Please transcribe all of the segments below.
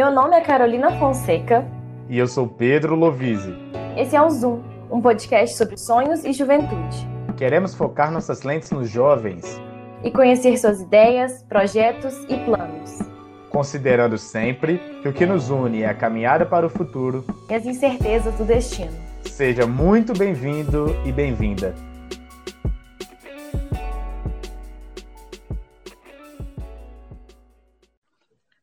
Meu nome é Carolina Fonseca. E eu sou Pedro Lovise. Esse é o Zoom, um podcast sobre sonhos e juventude. Queremos focar nossas lentes nos jovens e conhecer suas ideias, projetos e planos. Considerando sempre que o que nos une é a caminhada para o futuro e as incertezas do destino. Seja muito bem-vindo e bem-vinda.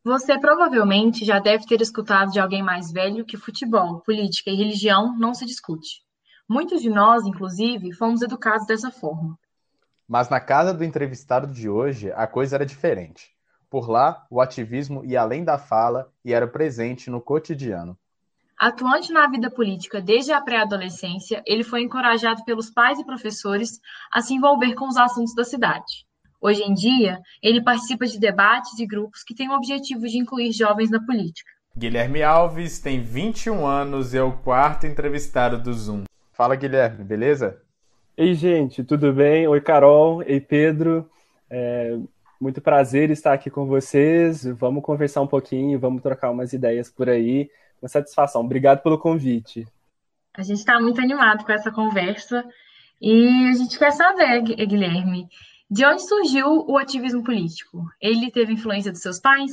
Você provavelmente já deve ter escutado de alguém mais velho que futebol, política e religião não se discute. Muitos de nós, inclusive, fomos educados dessa forma. Mas na casa do entrevistado de hoje, a coisa era diferente. Por lá, o ativismo ia além da fala e era presente no cotidiano. Atuante na vida política desde a pré-adolescência, ele foi encorajado pelos pais e professores a se envolver com os assuntos da cidade. Hoje em dia, ele participa de debates e grupos que têm o objetivo de incluir jovens na política. Guilherme Alves tem 21 anos e é o quarto entrevistado do Zoom. Fala, Guilherme, beleza? Ei, gente, tudo bem? Oi, Carol. Ei, Pedro. É muito prazer estar aqui com vocês. Vamos conversar um pouquinho, vamos trocar umas ideias por aí. Uma satisfação. Obrigado pelo convite. A gente está muito animado com essa conversa e a gente quer saber, Guilherme, de onde surgiu o ativismo político? Ele teve influência dos seus pais?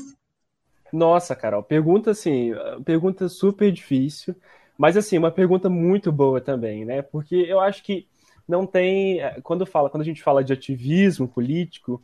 Nossa, Carol, pergunta assim, pergunta super difícil, mas assim, uma pergunta muito boa também, né? Porque eu acho que não tem, quando fala, quando a gente fala de ativismo político,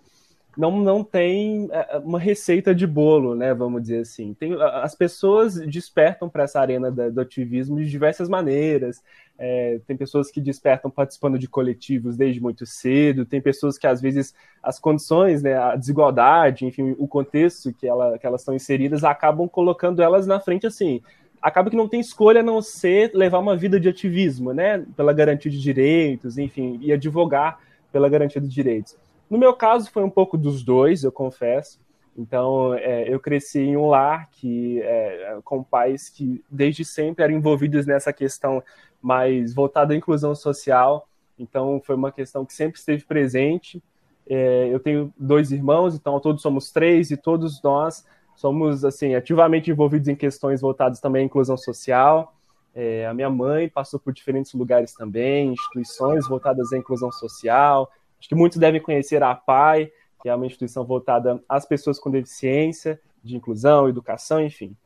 não, não tem é, é, uma receita de bolo, né? Vamos dizer assim. Tem, as pessoas despertam para essa arena do ativismo de diversas maneiras. É, tem pessoas que despertam participando de coletivos desde muito cedo. Tem pessoas que às vezes as condições, né, a desigualdade, enfim, o contexto que, ela, que elas estão inseridas acabam colocando elas na frente assim. Acaba que não tem escolha a não ser levar uma vida de ativismo, né? Pela garantia de direitos, enfim, e advogar pela garantia de direitos. No meu caso, foi um pouco dos dois, eu confesso. Então, é, eu cresci em um lar que, é, com pais que desde sempre eram envolvidos nessa questão mais voltada à inclusão social. Então, foi uma questão que sempre esteve presente. É, eu tenho dois irmãos, então todos somos três e todos nós somos assim ativamente envolvidos em questões voltadas também à inclusão social. É, a minha mãe passou por diferentes lugares também, instituições voltadas à inclusão social, Acho que muitos devem conhecer a APAI, que é uma instituição voltada às pessoas com deficiência, de inclusão, educação, enfim.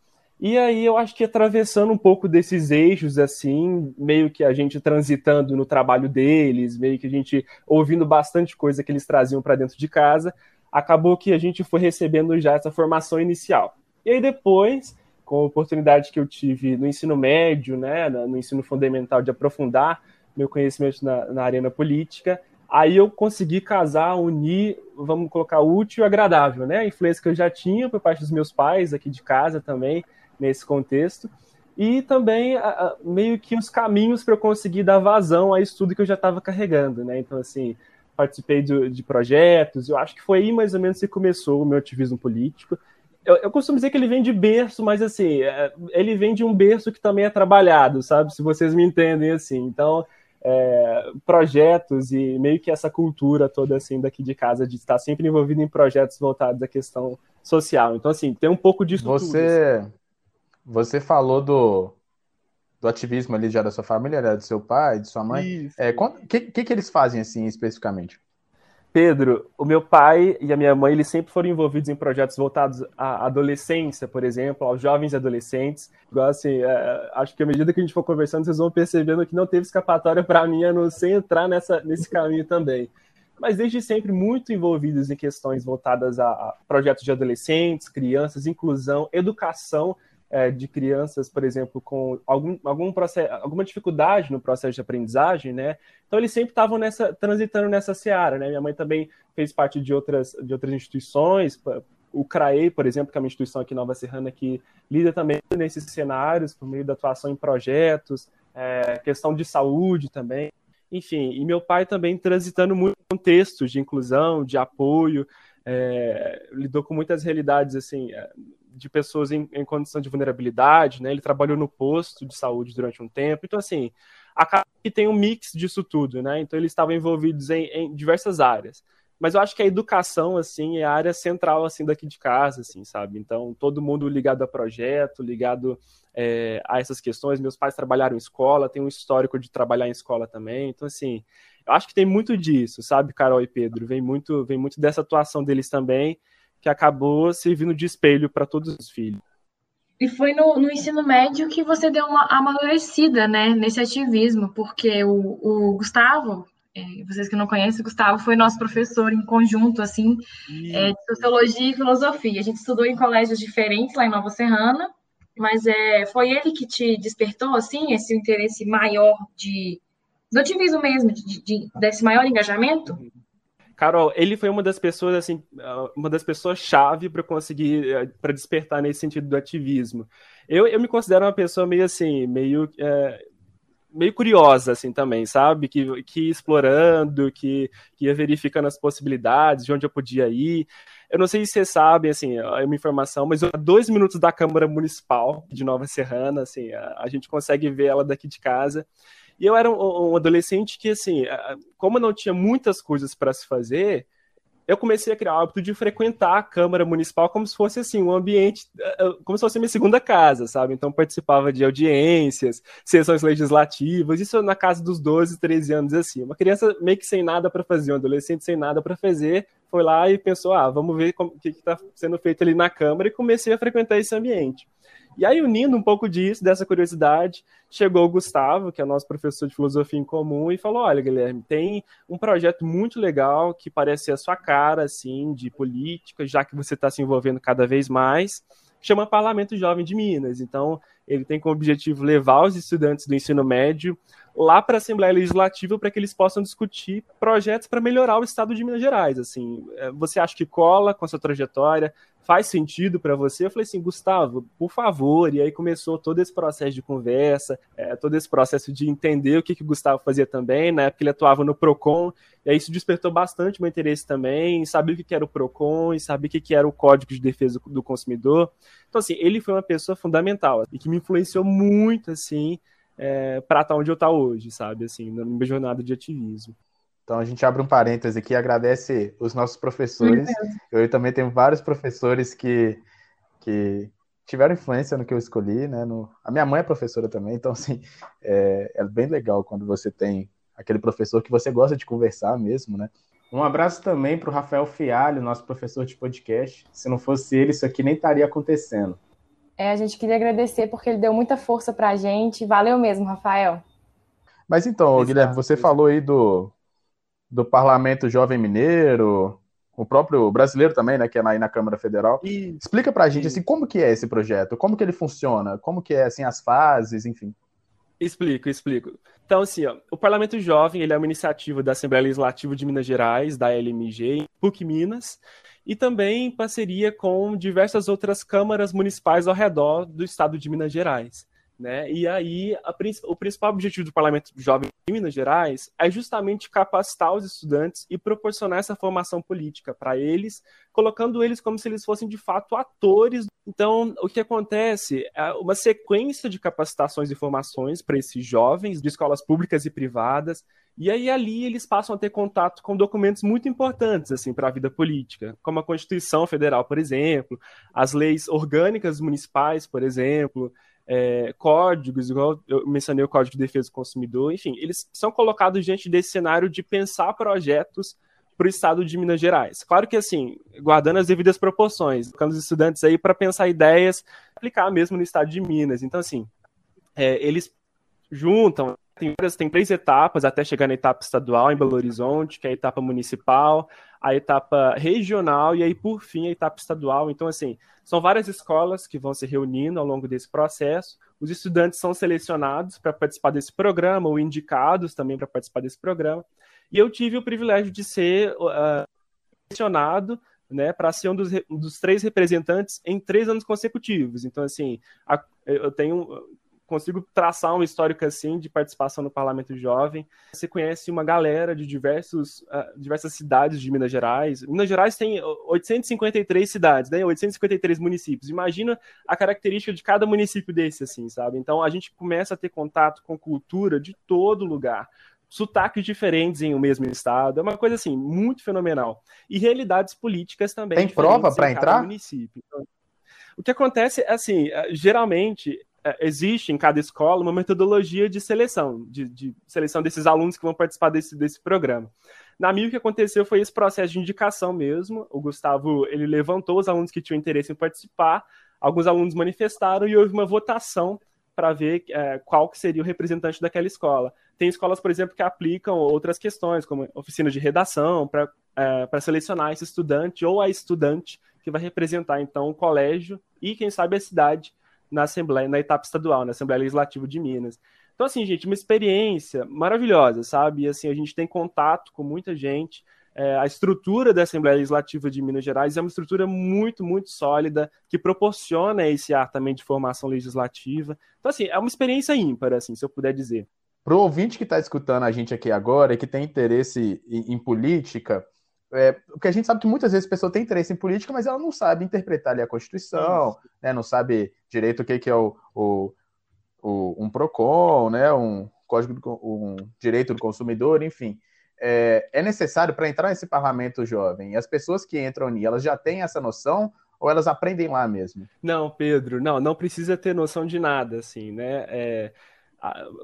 E aí eu acho que atravessando um pouco desses eixos, assim, meio que a gente transitando no trabalho deles, meio que a gente ouvindo bastante coisa que eles traziam para dentro de casa, acabou que a gente foi recebendo já essa formação inicial. E aí depois, com a oportunidade que eu tive no ensino médio, né, no ensino fundamental de aprofundar meu conhecimento na, na arena política, Aí eu consegui casar, unir, vamos colocar útil e agradável, né? A influência que eu já tinha por parte dos meus pais aqui de casa também, nesse contexto. E também meio que os caminhos para eu conseguir dar vazão a isso tudo que eu já estava carregando, né? Então, assim, participei de, de projetos, eu acho que foi aí mais ou menos que começou o meu ativismo político. Eu, eu, costumo dizer que ele vem de berço, mas assim, é, ele vem de um berço que também é trabalhado, sabe? Se vocês me entendem assim. Então, é, projetos e meio que essa cultura toda assim daqui de casa de estar sempre envolvido em projetos voltados à questão social. Então assim tem um pouco disso. Você tudo, assim. você falou do do ativismo ali já da sua família, né? do seu pai, de sua mãe. O é, que, que, que eles fazem assim especificamente? Pedro, o meu pai e a minha mãe, eles sempre foram envolvidos em projetos voltados à adolescência, por exemplo, aos jovens e adolescentes. Igual assim, é, acho que à medida que a gente for conversando, vocês vão percebendo que não teve escapatória para mim a não ser entrar nessa, nesse caminho também. Mas desde sempre muito envolvidos em questões voltadas a, a projetos de adolescentes, crianças, inclusão, educação é, de crianças, por exemplo, com algum, algum processo, alguma dificuldade no processo de aprendizagem, né? Então eles sempre estavam nessa, transitando nessa seara, né? Minha mãe também fez parte de outras, de outras instituições, o CRAE, por exemplo, que é uma instituição aqui em Nova Serrana que lida também nesses cenários por meio da atuação em projetos, é, questão de saúde também. Enfim, e meu pai também transitando muito contextos de inclusão, de apoio, é, lidou com muitas realidades assim é, de pessoas em, em, condição de vulnerabilidade, né? Ele trabalhou no posto de saúde durante um tempo. Então, assim, acaba que tem um mix disso tudo, né? Então, eles estavam envolvidos em, em diversas áreas. mas eu acho que a educação, assim, é a área central, assim, daqui de casa, assim, sabe? Então, todo mundo ligado a projeto, ligado é, a essas questões. Meus pais trabalharam em escola, tem um histórico de trabalhar em escola também. Então, assim, eu acho que tem muito disso, sabe, Carol e Pedro? Vem muito, vem muito dessa atuação deles também, que acabou servindo de espelho para todos os filhos. E foi no, no, ensino médio que você deu uma amadurecida, né, nesse ativismo, porque o, o Gustavo, é, vocês que não conhecem, o Gustavo foi nosso professor em conjunto, assim, é, de sociologia e filosofia. A gente estudou em colégios diferentes lá em Nova Serrana, mas é, foi ele que te despertou, assim, esse interesse maior de, do ativismo mesmo, de, de, desse maior engajamento? Carol, ele foi uma das pessoas assim, uma das pessoas chave para conseguir eh, para despertar nesse sentido do ativismo. Eu, eu me considero uma pessoa meio assim, meio é, meio curiosa, assim, também, sabe? Que, que ia explorando, que, que ia verificando as possibilidades, de onde eu podia ir. Eu não sei se vocês sabem, assim, é uma informação, mas a dois minutos da Câmara Municipal de Nova Serrana, assim, a, a gente consegue ver ela daqui de casa. E eu era um, um adolescente que, assim, como não tinha muitas coisas para se fazer, eu comecei a criar o hábito de frequentar a Câmara Municipal como se fosse assim um ambiente, eh, eh, como se fosse minha segunda casa, sabe? Então participava de audiências, sessões legislativas, isso na casa dos 12, 13 anos assim. Uma criança meio que sem nada para fazer, um adolescente sem nada para fazer, foi lá e pensou: "Ah, vamos ver o que está sendo feito ali na Câmara" e comecei a frequentar esse ambiente. E aí, unindo um pouco disso, dessa curiosidade, chegou o Gustavo, que é nosso professor de filosofia em comum, e falou: Olha, Guilherme, tem um projeto muito legal que parece ser a sua cara, assim, de política, já que você está se envolvendo cada vez mais, chama Parlamento Jovem de Minas. Então, ele tem como objetivo levar os estudantes do ensino médio lá para a Assembleia Legislativa para que eles possam discutir projetos para melhorar o estado de Minas Gerais. Assim, é, você acha que cola com a sua trajetória? Faz sentido para você? Eu falei assim, Gustavo, por favor. E aí começou todo esse processo de conversa, é, todo esse processo de entender o que, que o Gustavo fazia também. Na época ele atuava no Procon, e aí isso despertou bastante meu interesse também, saber o que, que era o Procon e saber o que, que era o Código de Defesa do Consumidor. Então, assim, ele foi uma pessoa fundamental e que me influenciou muito, assim, é, para estar onde eu estou hoje, sabe? Assim, na minha jornada de ativismo. Então a gente abre um parêntese aqui e agradece os nossos professores. Eu também tenho vários professores que, que tiveram influência no que eu escolhi, né? No... A minha mãe é professora também, então assim, é, é bem legal quando você tem aquele professor que você gosta de conversar mesmo, né? Um abraço também para o Rafael Fialho, nosso professor de podcast. Se não fosse ele, isso aqui nem estaria acontecendo. É, a gente queria agradecer porque ele deu muita força para a gente. Valeu mesmo, Rafael. Mas então, Exato, Guilherme, você falou aí do, do Parlamento Jovem Mineiro, o próprio brasileiro também, né, que é aí na Câmara Federal. Isso. Explica para a gente assim, como que é esse projeto, como que ele funciona, como que é assim as fases, enfim. Explico, explico. Então, assim, ó, o Parlamento Jovem ele é uma iniciativa da Assembleia Legislativa de Minas Gerais, da LMG, PUC Minas, e também em parceria com diversas outras câmaras municipais ao redor do estado de Minas Gerais. Né? E aí, a, o principal objetivo do Parlamento Jovem de Minas Gerais é justamente capacitar os estudantes e proporcionar essa formação política para eles, colocando eles como se eles fossem de fato atores. Então, o que acontece é uma sequência de capacitações e formações para esses jovens de escolas públicas e privadas, e aí ali eles passam a ter contato com documentos muito importantes assim para a vida política, como a Constituição Federal, por exemplo, as leis orgânicas municipais, por exemplo, é, códigos, igual eu mencionei o Código de Defesa do Consumidor, enfim, eles são colocados diante desse cenário de pensar projetos para o estado de Minas Gerais. Claro que, assim, guardando as devidas proporções, colocando os estudantes aí para pensar ideias, aplicar mesmo no estado de Minas. Então, assim, é, eles juntam, tem, tem três etapas até chegar na etapa estadual em Belo Horizonte, que é a etapa municipal, a etapa regional e aí, por fim, a etapa estadual. Então, assim, são várias escolas que vão se reunindo ao longo desse processo. Os estudantes são selecionados para participar desse programa, ou indicados também para participar desse programa. E eu tive o privilégio de ser uh, selecionado né, para ser um dos, um dos, três representantes em três anos consecutivos. Então, assim, a, eu tenho consigo traçar um histórico assim de participação no Parlamento Jovem. Você conhece uma galera de diversos, uh, diversas cidades de Minas Gerais. Minas Gerais tem 853 cidades, né? 853 municípios. Imagina a característica de cada município desse, assim, sabe? Então a gente começa a ter contato com cultura de todo lugar sotaques diferentes em o um mesmo estado. É uma coisa assim muito fenomenal. E realidades políticas também. Tem prova para entrar? Município. Então, o que acontece é assim, é, geralmente existe em cada escola uma metodologia de seleção, de, de, seleção desses alunos que vão participar desse, desse programa. Na minha, o que aconteceu foi esse processo de indicação mesmo. O Gustavo, ele levantou os alunos que tinham interesse em participar, alguns alunos manifestaram e houve uma votação para ver é, qual que seria o representante daquela escola. Tem escolas, por exemplo, que aplicam outras questões, como oficina de redação, para é, selecionar esse estudante ou a estudante que vai representar, então, o colégio e, quem sabe, a cidade na Assembleia, na etapa estadual, na Assembleia Legislativa de Minas. Então, assim, gente, uma experiência maravilhosa, sabe? E, assim, a gente tem contato com muita gente. É, a estrutura da Assembleia Legislativa de Minas Gerais é uma estrutura muito, muito sólida, que proporciona esse ar também de formação legislativa. Então, assim, é uma experiência ímpar, assim, se eu puder dizer. Para o ouvinte que está escutando a gente aqui agora e que tem interesse em, em política, é, porque a gente sabe que muitas vezes a pessoa tem interesse em política, mas ela não sabe interpretar ali a Constituição, né, não sabe direito o que, que é o, o o, um PROCON, né, um código do, um direito do consumidor, enfim. É, é necessário para entrar nesse parlamento jovem. As pessoas que entram ali, elas já têm essa noção ou elas aprendem lá mesmo? Não, Pedro, não, não precisa ter noção de nada, assim, né? É,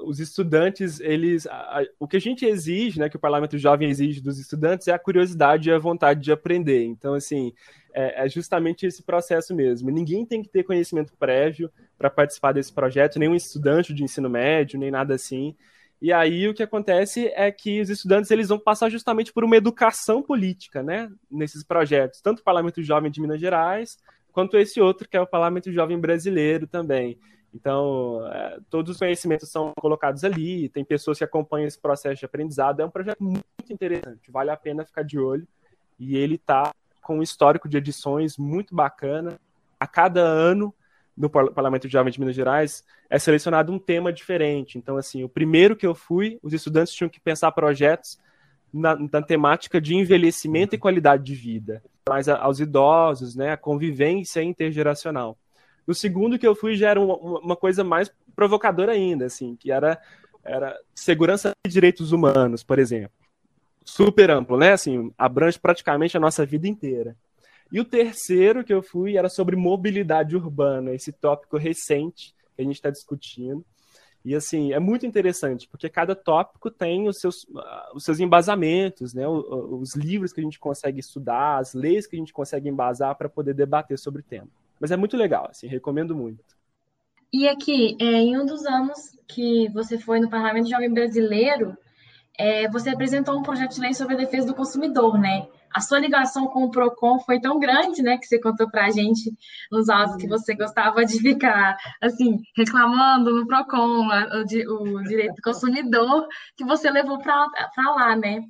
os estudantes, eles, a, o que a gente exige, né, que o Parlamento Jovem exige dos estudantes é a curiosidade e a vontade de aprender. Então, assim, é, é justamente esse processo mesmo. Ninguém tem que ter conhecimento prévio para participar desse projeto, nenhum estudante de ensino médio, nem nada assim. E aí o que acontece é que os estudantes eles vão passar justamente por uma educação política, né, nesses projetos, tanto o Parlamento Jovem de Minas Gerais, quanto esse outro que é o Parlamento Jovem Brasileiro também. Então, é, todos os conhecimentos são colocados ali, tem pessoas que acompanham esse processo de aprendizado. É um projeto muito interessante, vale a pena ficar de olho. E ele está com um histórico de edições muito bacana. A cada ano, no Parlamento de Jovem de Minas Gerais, é selecionado um tema diferente. Então, assim, o primeiro que eu fui, os estudantes tinham que pensar projetos na, na temática de envelhecimento e qualidade de vida, mais aos idosos, né, a convivência intergeracional. No segundo que eu fui já era uma, uma coisa mais provocadora ainda, assim, que era, era segurança e direitos humanos, por exemplo. Super amplo, né? Assim, abrange praticamente a nossa vida inteira. E o terceiro que eu fui era sobre mobilidade urbana, esse tópico recente que a gente está discutindo. E assim, é muito interessante, porque cada tópico tem os seus, os seus embasamentos, né? os livros que a gente consegue estudar, as leis que a gente consegue embasar para poder debater sobre o tema. Mas é muito legal, assim, recomendo muito. E aqui, é, em um dos anos que você foi no Parlamento Jovem Brasileiro, é, você apresentou um projeto de lei sobre a defesa do consumidor, né? A sua ligação com o PROCON foi tão grande, né, que você contou para a gente nos autos que você gostava de ficar, assim, reclamando no PROCON, o, o direito do consumidor, que você levou para lá, né?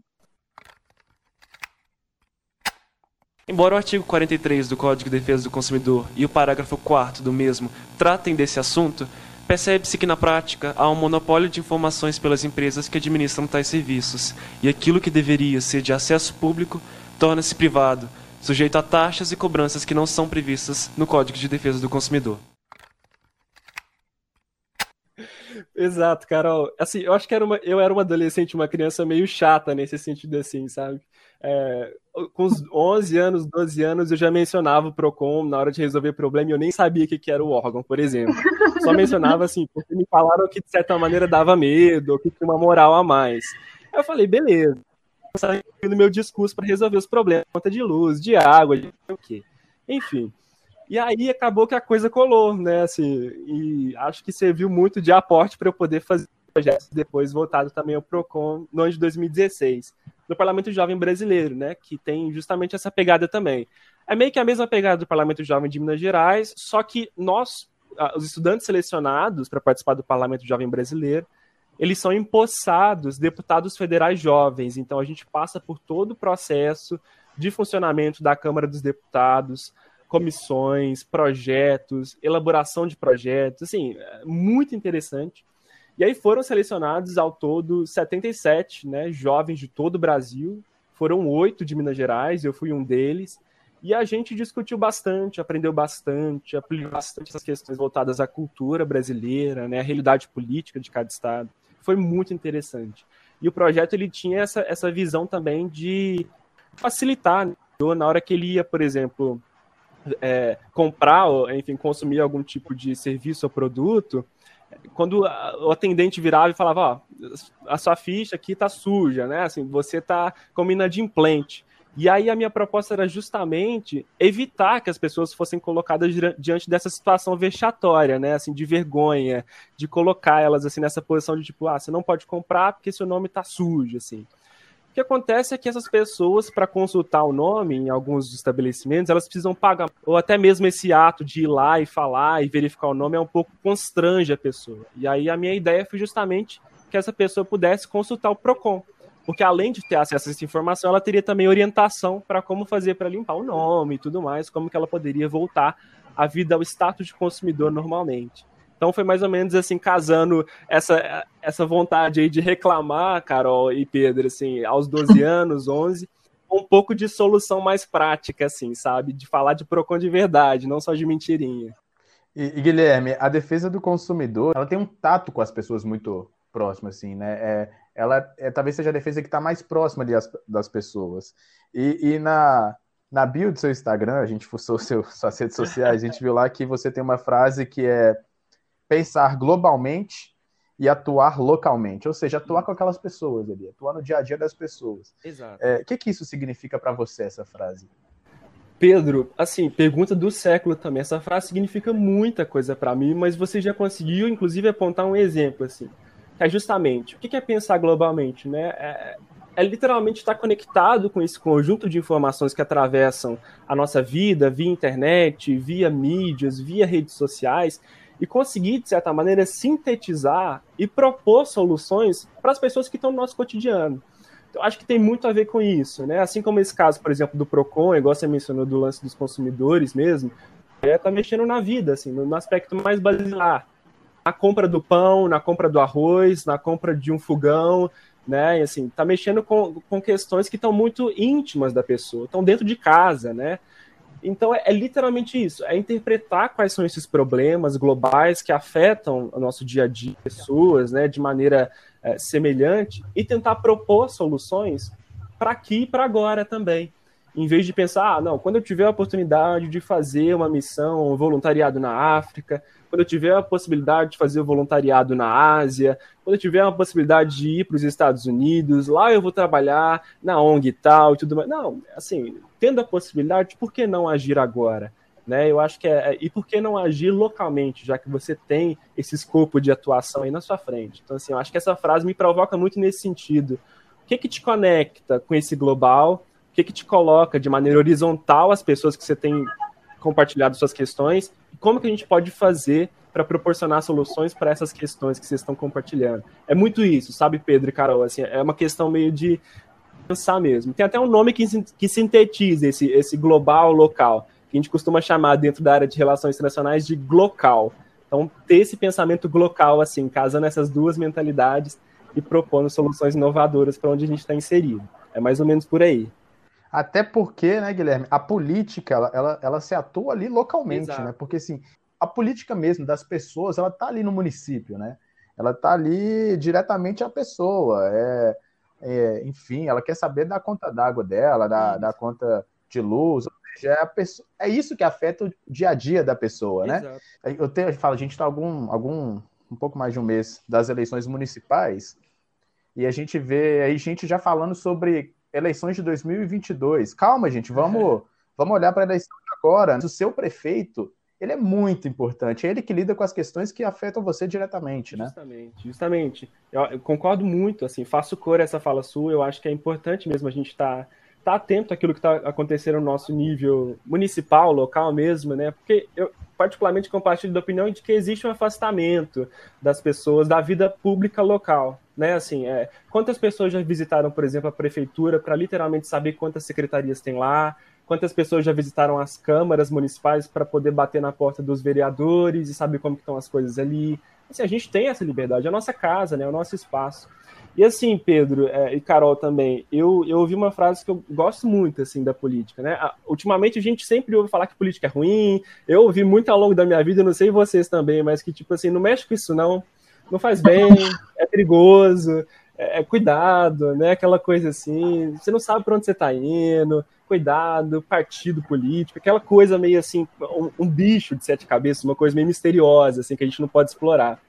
Embora o artigo 43 do Código de Defesa do Consumidor e o parágrafo 4 do mesmo tratem desse assunto, percebe-se que na prática há um monopólio de informações pelas empresas que administram tais serviços, e aquilo que deveria ser de acesso público torna-se privado, sujeito a taxas e cobranças que não são previstas no Código de Defesa do Consumidor. Exato, Carol. Assim, eu acho que era uma, eu era uma adolescente, uma criança meio chata nesse sentido assim, sabe? É, com uns 11 anos, 12 anos, eu já mencionava o PROCON na hora de resolver problema e eu nem sabia o que, que era o órgão, por exemplo. Só mencionava assim, porque me falaram que de certa maneira dava medo, que tinha uma moral a mais. Eu falei, beleza. no meu discurso para resolver os problemas, conta de luz, de água, de o quê. Enfim. E aí acabou que a coisa colou, né? Assim, e acho que serviu muito de aporte para eu poder fazer projetos depois voltado também ao PROCON no ano de 2016 do Parlamento Jovem Brasileiro, né, que tem justamente essa pegada também. É meio que a mesma pegada do Parlamento Jovem de Minas Gerais, só que nós, os estudantes selecionados para participar do Parlamento Jovem Brasileiro, eles são empossados deputados federais jovens. Então a gente passa por todo o processo de funcionamento da Câmara dos Deputados, comissões, projetos, elaboração de projetos, assim, é muito interessante. E aí foram selecionados ao todo 77 né, jovens de todo o Brasil, foram oito de Minas Gerais, eu fui um deles, e a gente discutiu bastante, aprendeu bastante, aplicou bastante essas questões voltadas à cultura brasileira, né, à realidade política de cada estado. Foi muito interessante. E o projeto ele tinha essa, essa visão também de facilitar né? na hora que ele ia, por exemplo, é, comprar, ou, enfim, consumir algum tipo de serviço ou produto, quando o atendente virava e falava, ó, a sua ficha aqui tá suja, né? Assim, você tá como inadimplente. E aí a minha proposta era justamente evitar que as pessoas fossem colocadas diante dessa situação vexatória, né, assim, de vergonha, de colocar elas assim nessa posição de tipo, ah, você não pode comprar porque seu nome tá sujo, assim. O que acontece é que essas pessoas, para consultar o nome em alguns estabelecimentos, elas precisam pagar. Ou até mesmo esse ato de ir lá e falar e verificar o nome é um pouco constrange a pessoa. E aí a minha ideia foi justamente que essa pessoa pudesse consultar o PROCON. Porque além de ter acesso a essa informação, ela teria também orientação para como fazer para limpar o nome e tudo mais, como que ela poderia voltar à vida, ao status de consumidor normalmente. Então foi mais ou menos assim, casando essa, essa vontade aí de reclamar, Carol e Pedro, assim, aos 12 anos, 11, um pouco de solução mais prática, assim, sabe? De falar de PROCON de verdade, não só de mentirinha. E, e, Guilherme, a defesa do consumidor, ela tem um tato com as pessoas muito próximo, assim, né? É, ela é, talvez seja a defesa que está mais próxima ali das, das pessoas. E, e, na, na bio do seu Instagram, a gente fuçou seu, suas redes sociais, a gente viu lá que você tem uma frase que é pensar globalmente e atuar localmente, ou seja, atuar com aquelas pessoas ali, atuar no dia a dia das pessoas. Exato. É, o que, que isso significa para você, essa frase? Pedro, assim, pergunta do século também. Essa frase significa muita coisa para mim, mas você já conseguiu, inclusive, apontar um exemplo, assim é justamente o que é pensar globalmente, né? É, é literalmente estar conectado com esse conjunto de informações que atravessam a nossa vida via internet, via mídias, via redes sociais e conseguir, de certa maneira, sintetizar e propor soluções para as pessoas que estão no nosso cotidiano. Então, acho que tem muito a ver com isso, né? Assim como esse caso, por exemplo, do Procon, igual você mencionou do lance dos consumidores mesmo, é tá mexendo na vida, assim, no aspecto mais basilar na compra do pão, na compra do arroz, na compra de um fogão, né? E assim, tá mexendo com, com questões que estão muito íntimas da pessoa, estão dentro de casa, né? Então é, é, literalmente isso, é interpretar quais são esses problemas globais que afetam o nosso dia a dia, pessoas, né, de maneira é, semelhante e tentar propor soluções para aqui e para agora também. Em vez de pensar, ah, não, quando eu tiver a oportunidade de fazer uma missão, um voluntariado na África, quando eu tiver a possibilidade de fazer voluntariado na Ásia, quando eu tiver a possibilidade de ir para os Estados Unidos, lá eu vou trabalhar na ONG e tal e tudo mais. Não, assim, tendo a possibilidade, por que não agir agora? Né? Eu acho que é, é. E por que não agir localmente, já que você tem esse escopo de atuação aí na sua frente? Então, assim, eu acho que essa frase me provoca muito nesse sentido. O que, que te conecta com esse global? O que, que te coloca de maneira horizontal as pessoas que você tem compartilhado suas questões como que a gente pode fazer para proporcionar soluções para essas questões que vocês estão compartilhando. É muito isso, sabe, Pedro e Carol? Assim, é uma questão meio de pensar mesmo. Tem até um nome que, que sintetiza esse, esse global local, que a gente costuma chamar dentro da área de relações internacionais de glocal. Então, ter esse pensamento glocal, assim, casando essas duas mentalidades e propondo soluções inovadoras para onde a gente está inserido. É mais ou menos por aí. Até porque, né, Guilherme, a política, ela, ela, ela se atua ali localmente, Exato. né? Porque, assim, a política mesmo das pessoas, ela tá ali no município, né? Ela tá ali diretamente a pessoa. É, é, enfim, ela quer saber da conta d'água dela, da, da conta de luz, ou seja, é, pessoa, é, isso que afeta o dia a dia da pessoa, né? Exato. Eu, tenho, eu falo, a gente está algum, algum, um pouco mais de um mês das eleições municipais, e a gente vê aí gente já falando sobre eleições de 2022. Calma, gente, vamos, vamos olhar para a eleição de agora. O seu prefeito, ele é muito importante. É ele que lida com as questões que afetam você diretamente, né? Justamente, justamente. Eu, eu concordo muito, assim, faço cor essa fala sua. Eu acho que é importante mesmo a gente estar tá, tá atento àquilo que está acontecendo no nosso nível municipal, local mesmo, né? Porque eu particularmente compartilho da opinião de que existe um afastamento das pessoas da vida pública local né? Assim, é, quantas pessoas já visitaram, por exemplo, a prefeitura para literalmente saber quantas secretarias tem lá? Quantas pessoas já visitaram as câmaras municipais para poder bater na porta dos vereadores e saber como estão as coisas ali? Assim, a gente tem essa liberdade, é a nossa casa, né? É o nosso espaço. E assim, Pedro é, e Carol também, eu, eu ouvi uma frase que eu gosto muito assim da política, né? Ultimamente a gente sempre ouve falar que política é ruim. Eu ouvi muito ao longo da minha vida, não sei vocês também, mas que tipo assim, não mexe com isso não não faz bem, é perigoso, é, é, cuidado, né? Aquela coisa assim, você não sabe para onde você está indo, cuidado, partido político, aquela coisa meio assim, um, um, bicho de sete cabeças, uma coisa meio misteriosa, assim, que a gente não pode explorar.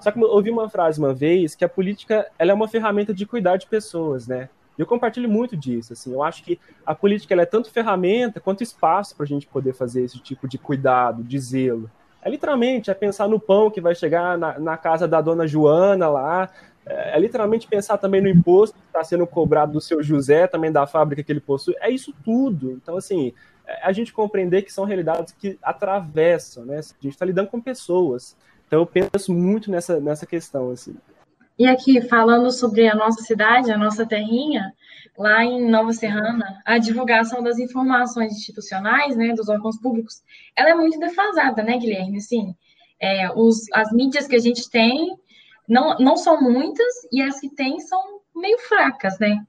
Só que eu ouvi uma frase uma vez que a política ela é uma ferramenta de cuidar de pessoas, né? Eu compartilho muito disso, assim, eu acho que a política ela é tanto ferramenta quanto espaço para a gente poder fazer esse tipo de cuidado, de zelo. É literalmente, é pensar no pão que vai chegar na, na casa da dona Joana lá, é, é literalmente pensar também no imposto que está sendo cobrado do seu José, também da fábrica que ele possui. É isso tudo. Então, assim, é a gente compreender que são realidades que atravessam, né? A gente está lidando com pessoas. Então, eu penso muito nessa, nessa questão, assim. E aqui, falando sobre a nossa cidade, a nossa terrinha, lá em Nova Serrana, a divulgação das informações institucionais, né, dos órgãos públicos, ela é muito defasada, né, Guilherme? Assim, é, os, as mídias que a gente tem não, não são muitas e as que tem são meio fracas, né?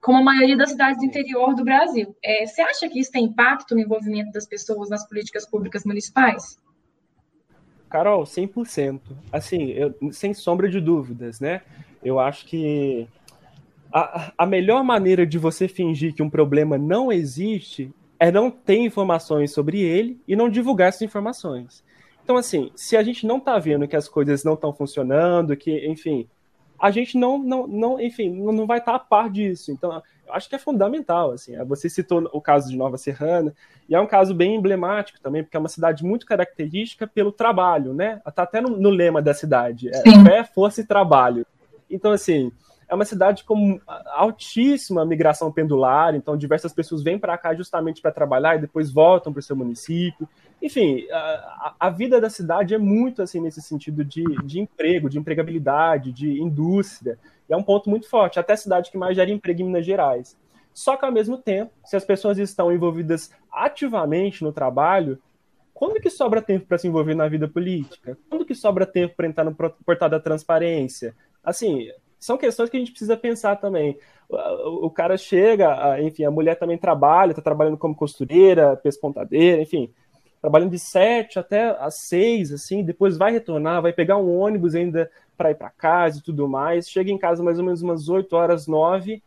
Como a maioria das cidades do interior do Brasil. É, você acha que isso tem impacto no envolvimento das pessoas nas políticas públicas municipais? Carol, 100%. Assim, eu, sem sombra de dúvidas, né? Eu acho que a, a melhor maneira de você fingir que um problema não existe é não ter informações sobre ele e não divulgar essas informações. Então, assim, se a gente não está vendo que as coisas não estão funcionando, que, enfim, a gente não, não, não enfim, não vai estar a par disso. Então, acho que é fundamental, assim. Você citou o caso de Nova Serrana, e é um caso bem emblemático também, porque é uma cidade muito característica pelo trabalho, né? Está até no, no, lema da cidade, é fé, força e trabalho. Então, assim, é uma cidade com altíssima migração pendular, então diversas pessoas vêm para cá justamente para trabalhar e depois voltam para o seu município. Enfim, a, a, vida da cidade é muito assim nesse sentido de, de emprego, de empregabilidade, de indústria. E é um ponto muito forte, até a cidade que mais gera emprego em Minas Gerais. Só que ao mesmo tempo, se as pessoas estão envolvidas ativamente no trabalho, quando que sobra tempo para se envolver na vida política? Quando que sobra tempo para entrar no portal da transparência? Assim, são questões que a gente precisa pensar também. O, o cara chega, enfim, a mulher também trabalha, está trabalhando como costureira, pespontadeira, enfim, trabalhando de sete até às seis, assim, depois vai retornar, vai pegar um ônibus ainda para ir para casa e tudo mais, chega em casa mais ou menos umas oito horas, nove,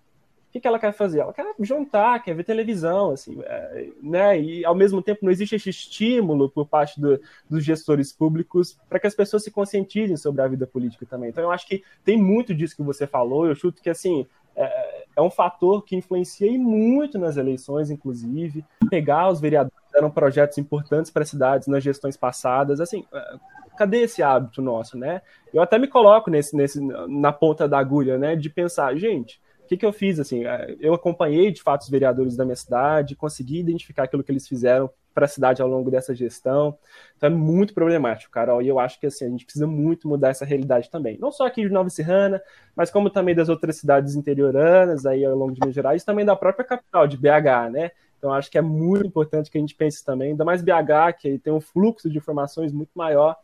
o que, que ela quer fazer? Ela quer jantar, quer ver televisão, assim, é, né? E ao mesmo tempo não existe esse estímulo por parte do, dos gestores públicos para que as pessoas se conscientizem sobre a vida política também. Então eu acho que tem muito disso que você falou. Eu chuto que assim é, é um fator que influencia muito nas eleições, inclusive, pegar os vereadores eram projetos importantes para as cidades nas gestões passadas, assim, é, cadê esse hábito nosso, né? Eu até me coloco nesse, nesse na ponta da agulha, né, de pensar, gente, o que, que eu fiz? Assim, é, eu acompanhei de fato os vereadores da minha cidade, consegui identificar aquilo que eles fizeram para a cidade ao longo dessa gestão. Então é muito problemático, Carol, e eu acho que assim, a gente precisa muito mudar essa realidade também. Não só aqui de Nova Serrana, mas como também das outras cidades interioranas aí ao longo de Minas Gerais, e também da própria capital, de BH, né? Então acho que é muito importante que a gente pense também, ainda mais BH, que tem um fluxo de informações muito maior,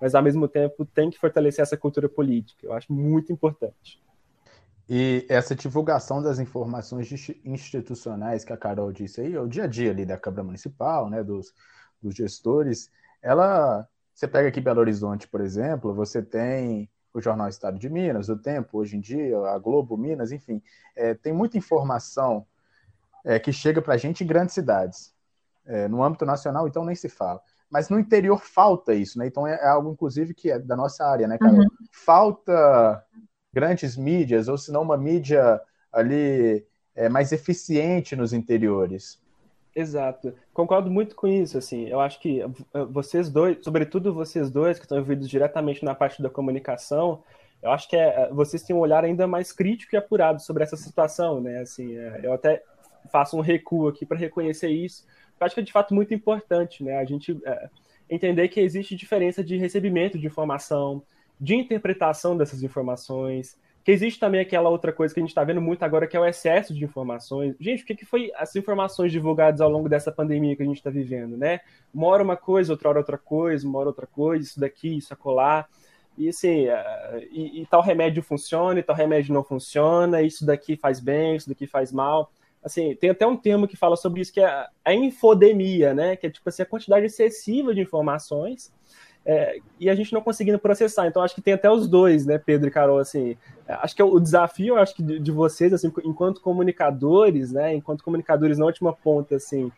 mas ao mesmo tempo tem que fortalecer essa cultura política. Eu acho muito importante. E essa divulgação das informações institucionais que a Carol disse aí, é o dia a dia ali da Câmara Municipal, né, dos, dos gestores, ela, você pega aqui Belo Horizonte, por exemplo, você tem o Jornal Estado de Minas, o Tempo, hoje em dia, a Globo Minas, enfim, é, tem muita informação é, que chega para a gente em grandes cidades. É, no âmbito nacional, então, nem se fala. Mas no interior falta isso, né? Então é, é algo, inclusive, que é da nossa área, né, Carol? Uhum. Falta grandes mídias, ou se não uma mídia ali é, mais eficiente nos interiores. Exato. Concordo muito com isso, assim. Eu acho que eh, vocês dois, sobretudo vocês dois que estão envolvidos diretamente na parte da comunicação, eu acho que é, vocês têm um olhar ainda mais crítico e apurado sobre essa situação, né? Assim, é, eu até faço um recuo aqui para reconhecer isso. Eu acho que é de fato muito importante, né? A gente é, entender que existe diferença de recebimento de informação, de interpretação dessas informações, que existe também aquela outra coisa que a gente está vendo muito agora, que é o excesso de informações. Gente, o que, que foi as informações divulgadas ao longo dessa pandemia que a gente está vivendo, né? Uma hora uma coisa, outra hora outra coisa, uma hora outra coisa, isso daqui, isso acolá. E assim, e, e tal remédio funciona, e tal remédio não funciona, isso daqui faz bem, isso daqui faz mal. Assim, tem até um termo que fala sobre isso, que é a infodemia, né? Que é tipo assim, a quantidade excessiva de informações é, e a gente não conseguindo processar. Então, acho que tem até os dois, né, Pedro e Carol, assim, acho que é o desafio, acho que de, de vocês, assim, enquanto comunicadores, né, enquanto comunicadores na última ponta, assim,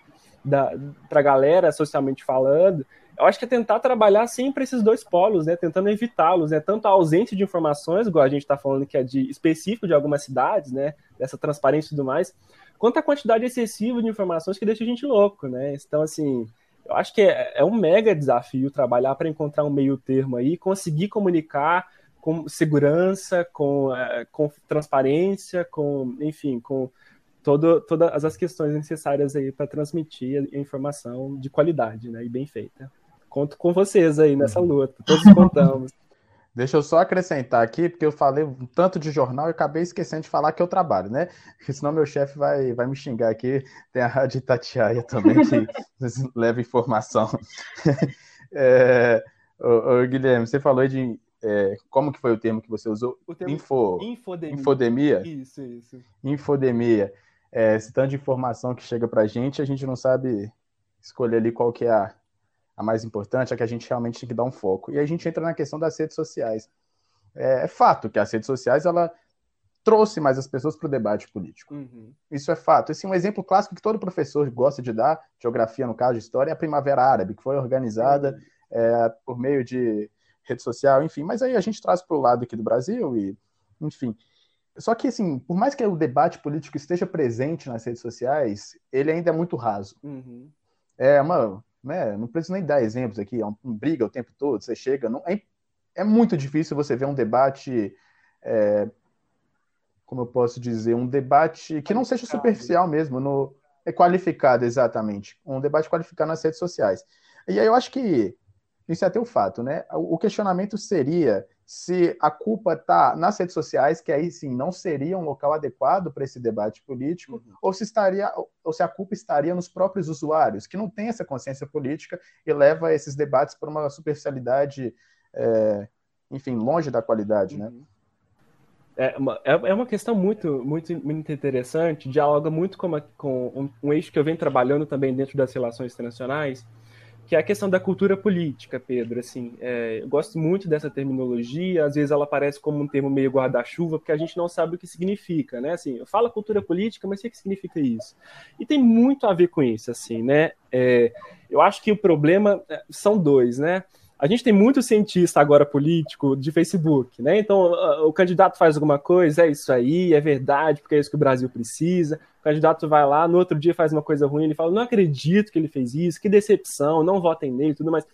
para a galera, socialmente falando, eu acho que é tentar trabalhar sempre esses dois polos, né? Tentando evitá-los, né? Tanto a ausência de informações, igual a gente está falando que é de específico de algumas cidades, né? Dessa transparência e tudo mais, quanto a quantidade excessiva de informações que deixa a gente louco, né? Então, assim, eu acho que é, é um mega desafio trabalhar para encontrar um meio termo aí, conseguir comunicar com segurança, com, é, com transparência, com, enfim, com todo, todas as questões necessárias aí para transmitir a informação de qualidade, né? E bem feita. Conto com vocês aí nessa uhum. luta, todos contamos. Deixa eu só acrescentar aqui, porque eu falei um tanto de jornal e acabei esquecendo de falar que eu trabalho, né? Porque senão meu chefe vai, vai me xingar aqui. Tem a Rádio Itatiaia também, que leva informação. É, ô, ô, Guilherme, você falou de. É, como que foi o termo que você usou? O termo Info, infodemia. Infodemia? Isso, isso. Infodemia. É, esse tanto de informação que chega pra gente, a gente não sabe escolher ali qual que é a, a mais importante, é que a gente realmente tem que dar um foco. E a gente entra na questão das redes sociais. É, é fato que as redes sociais, ela trouxe mais as pessoas para o debate político. Uhum. Isso é fato. Esse é um exemplo clássico que todo professor gosta de dar, geografia no caso, história, é a Primavera Árabe, que foi organizada uhum. é, por meio de rede social, enfim. Mas aí a gente traz para o lado aqui do Brasil e, enfim. Só que, assim, por mais que o debate político esteja presente nas redes sociais, ele ainda é muito raso. Uhum. É uma né? Não preciso nem dar exemplos aqui, é um, um briga o tempo todo, você chega. Não, é, é muito difícil você ver um debate. É, como eu posso dizer, um debate que não seja superficial mesmo, no, é qualificado, exatamente. Um debate qualificado nas redes sociais. E aí eu acho que isso é até o fato, né? O questionamento seria se a culpa está nas redes sociais, que aí sim não seria um local adequado para esse debate político, uhum. ou se estaria, ou se a culpa estaria nos próprios usuários, que não têm essa consciência política e leva esses debates para uma superficialidade, é, enfim, longe da qualidade, né? uhum. né? É uma, é, é uma questão muito, muito, muito interessante, dialoga muito com, uma, com um, um eixo que eu venho trabalhando também dentro das relações internacionais, que é a questão da cultura política, Pedro. Assim, é, eu gosto muito dessa terminologia. Às vezes ela aparece como um termo meio guarda-chuva, porque a gente não sabe o que significa, né? Assim, eu falo cultura política, mas o que, que significa isso? E tem muito a ver com isso, assim, né? É, eu acho que o problema é, são dois, né? A gente tem muito cientista agora político de Facebook, né? Então, o candidato faz alguma coisa, é isso aí, é verdade, porque é isso que o Brasil precisa. O candidato vai lá, no outro dia faz uma coisa ruim, ele fala: não acredito que ele fez isso, que decepção, não votem nele, tudo mais.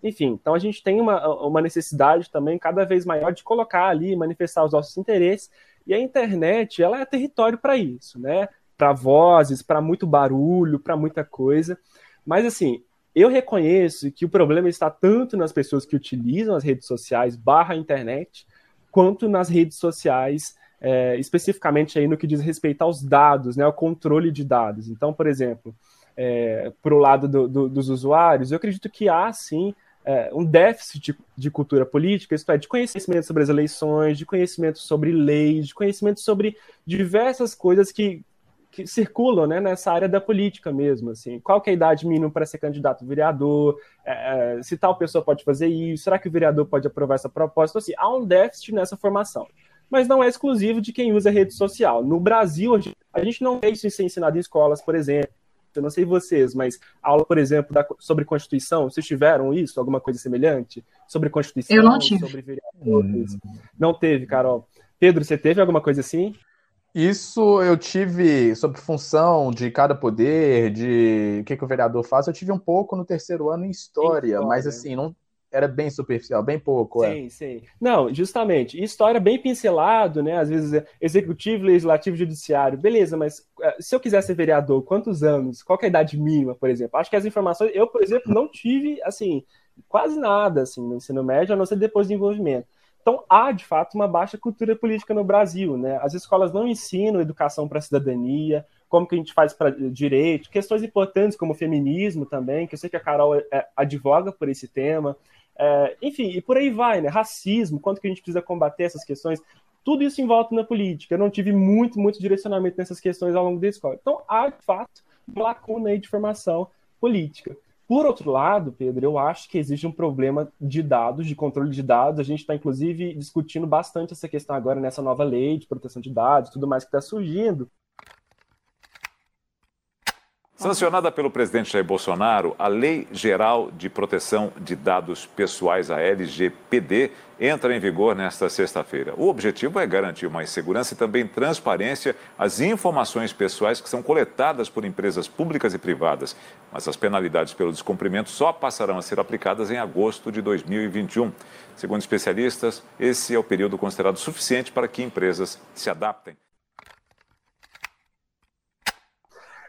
Enfim, então a gente tem uma, uma necessidade também cada vez maior de colocar ali, manifestar os nossos interesses. E a internet, ela é território para isso, né? Para vozes, para muito barulho, para muita coisa. Mas assim, eu reconheço que o problema está tanto nas pessoas que utilizam as redes sociais barra internet, quanto nas redes sociais, é, especificamente aí no que diz respeito aos dados, né, ao controle de dados. Então, por exemplo, é, para o lado do, do, dos usuários, eu acredito que há sim é, um déficit de, de, cultura política, isto é, de conhecimento sobre as eleições, de conhecimento sobre leis, de conhecimento sobre diversas coisas que, que circulam né, nessa área da política mesmo. Assim, qual é a idade mínima para ser candidato vereador? É, é, se tal pessoa pode fazer isso? Será que o vereador pode aprovar essa proposta? Então, assim, há um déficit nessa formação. Mas não é exclusivo de quem usa rede social. No Brasil, a gente não vê isso ser ensinado em escolas, por exemplo. Eu não sei vocês, mas aula, por exemplo, da, sobre Constituição, vocês tiveram isso, alguma coisa semelhante? Sobre Constituição, Eu não tive. sobre vereadores? Hum. Não teve, Carol. Pedro, você teve alguma coisa assim? Isso eu tive sobre função de cada poder, de o que, que o vereador faz, eu tive um pouco no terceiro ano em história, história. mas assim, não era bem superficial, bem pouco. É. Sim, é. sim. Não, justamente. História bem pincelado, né? Às vezes é executivo, legislativo, judiciário. Beleza, mas é, se eu quiser ser vereador, quantos anos? Qual é a idade mínima, por exemplo? Acho que as informações, eu, por exemplo, não tive, assim, quase nada, assim, no ensino médio, a não ser depois do envolvimento. Então, há, de fato, uma baixa cultura política no Brasil. Né? As escolas não ensinam educação para a cidadania, como que a gente faz para direito, questões importantes como feminismo também, que eu sei que a Carol é, advoga por esse tema. É, enfim, e por aí vai, né? Racismo, quanto que a gente precisa combater essas questões. Tudo isso envolve na política. Eu não tive muito, muito direcionamento nessas questões ao longo da escola. Então, há, de fato, uma lacuna aí de formação política. Por outro lado, Pedro, eu acho que existe um problema de dados, de controle de dados. A gente está, inclusive, discutindo bastante essa questão agora nessa nova lei de proteção de dados, tudo mais que está surgindo. Sancionada pelo presidente Jair Bolsonaro, a Lei Geral de Proteção de Dados Pessoais, a LGPD, entra em vigor nesta sexta-feira. O objetivo é garantir mais segurança e também transparência às informações pessoais que são coletadas por empresas públicas e privadas. Mas as penalidades pelo descumprimento só passarão a ser aplicadas em agosto de 2021. Segundo especialistas, esse é o período considerado suficiente para que empresas se adaptem.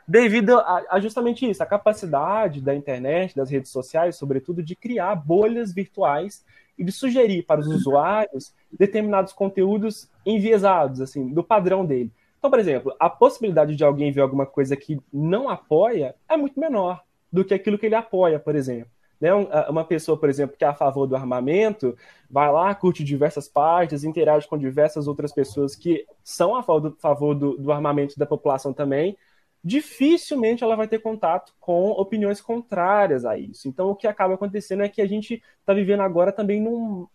Devido a, a, justamente isso, a capacidade da internet, das redes sociais, sobretudo, de criar bolhas virtuais e de sugerir para os usuários determinados conteúdos enviesados, assim, do padrão dele. Então, por exemplo, a possibilidade de alguém ver alguma coisa que não apoia é muito menor do que aquilo que ele apoia, por exemplo. Né? Uma pessoa, por exemplo, que é a favor do armamento, vai lá, curte diversas partes, interage com diversas outras pessoas que são a favor do, favor do, do armamento da população também, dificilmente ela vai ter contato com opiniões contrárias a isso. Então, o que acaba acontecendo é que a gente está vivendo agora também num,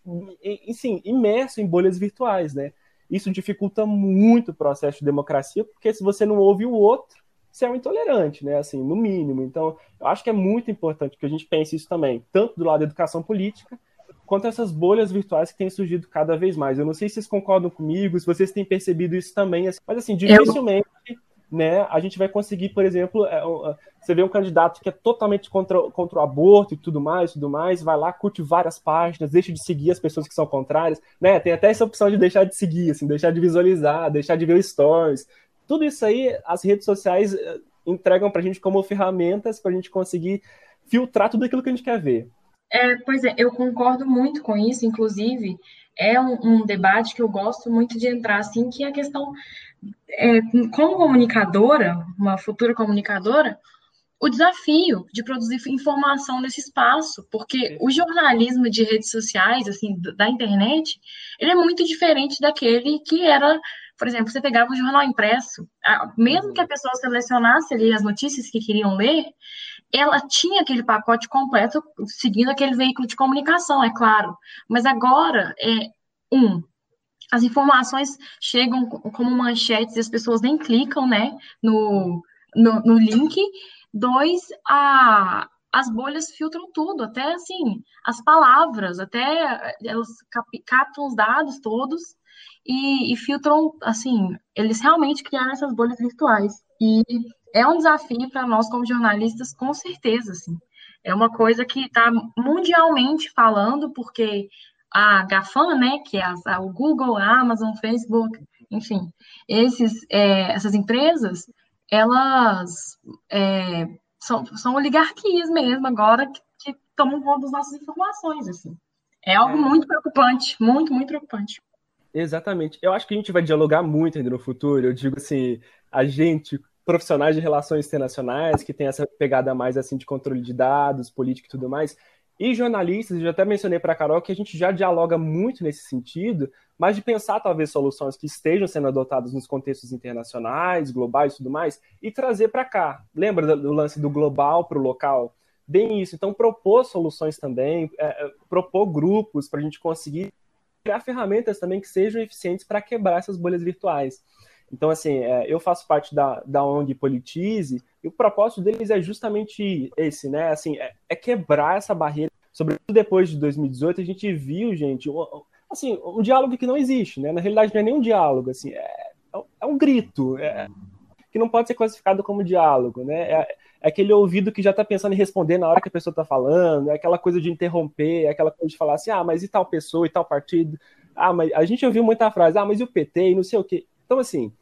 sim, imerso em bolhas virtuais, né? Isso dificulta muito o processo de democracia, porque se você não ouve o outro, você é um intolerante, né? Assim, no mínimo. Então, eu acho que é muito importante que a gente pense isso também, tanto do lado da educação política, quanto essas bolhas virtuais que têm surgido cada vez mais. Eu não sei se vocês concordam comigo, se vocês têm percebido isso também, mas assim, dificilmente eu né, a gente vai conseguir, por exemplo, é, você vê um candidato que é totalmente contra, contra o aborto e tudo mais, tudo mais, vai lá, curte várias páginas, deixa de seguir as pessoas que são contrárias, né? Tem até essa opção de deixar de seguir, assim, deixar de visualizar, deixar de ver stories. Tudo isso aí, as redes sociais eh, entregam para a gente como ferramentas para a gente conseguir filtrar tudo aquilo que a gente quer ver. É, pois é, eu concordo muito com isso, inclusive é um, um, debate que eu gosto muito de entrar, assim, que é a questão, é, como comunicadora, uma futura comunicadora, o desafio de produzir informação nesse espaço, porque o jornalismo de redes sociais, assim, da internet, ele é muito diferente daquele que era, por exemplo, você pegava o jornal impresso, mesmo que a pessoa selecionasse ali as notícias que queriam ler, ela tinha aquele pacote completo seguindo aquele veículo de comunicação, é claro. Mas agora, é, um, as informações chegam como manchetes e as pessoas nem clicam, né, no, no, no link. Dois, a, as bolhas filtram tudo, até assim, as palavras, até elas captam os dados todos e, e filtram, assim, eles realmente criaram essas bolhas virtuais. E é um desafio para nós como jornalistas, com certeza, assim. É uma coisa que está mundialmente falando, porque a GAFAM, né, que é a, o Google, a Amazon, o Facebook, enfim, esses, é, essas empresas, elas é, são, são oligarquias mesmo agora que, que tomam conta das nossas informações, assim. É algo é. muito preocupante, muito, muito preocupante. Exatamente. Eu acho que a gente vai dialogar muito ainda no futuro. Eu digo assim, a gente, profissionais de relações internacionais que tem essa pegada mais assim de controle de dados, política e tudo mais, e jornalistas, eu até mencionei para a Carol que a gente já dialoga muito nesse sentido, mas de pensar talvez soluções que estejam sendo adotadas nos contextos internacionais, globais e tudo mais, e trazer para cá. Lembra do lance do global para o local? Bem isso. Então, propor soluções também, é, é propor grupos para a gente conseguir criar ferramentas também que sejam eficientes para quebrar essas bolhas virtuais. Então, assim, é, eu faço parte da, da ONG Politize, e o propósito deles é justamente esse, né? Assim, é, é quebrar essa barreira. Sobretudo depois de 2018, a gente viu, gente, um, assim, um diálogo que não existe, né? Na realidade, não é nem um diálogo, assim, é, é um grito, é, que não pode ser classificado como diálogo, né? É, é aquele ouvido que já está pensando em responder na hora que a pessoa está falando, é aquela coisa de interromper, é aquela coisa de falar assim, ah, mas e tal pessoa e tal partido? Ah, mas a gente ouviu muita frase, ah, mas e o PT e não sei o quê. Então, assim,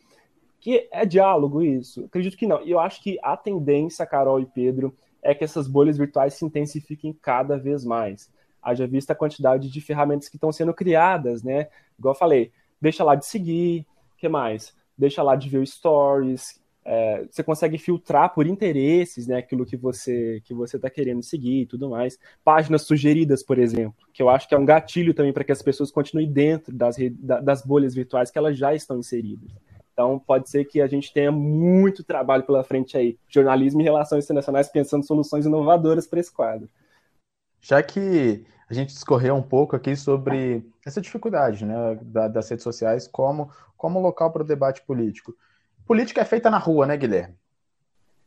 que é diálogo isso? Acredito que não. E eu acho que a tendência, Carol e Pedro, é que essas bolhas virtuais se intensifiquem cada vez mais. Haja vista a quantidade de ferramentas que estão sendo criadas, né? Igual eu falei, deixa lá de seguir, que mais? Deixa lá de ver stories. É, você consegue filtrar por interesses, né? Aquilo que você que você está querendo seguir e tudo mais. Páginas sugeridas, por exemplo, que eu acho que é um gatilho também para que as pessoas continuem dentro das, das bolhas virtuais que elas já estão inseridas. Então, pode ser que a gente tenha muito trabalho pela frente aí, jornalismo e relações internacionais, pensando soluções inovadoras para esse quadro. Já que a gente discorreu um pouco aqui sobre essa dificuldade né, das redes sociais como, como local para o debate político. Política é feita na rua, né, Guilherme?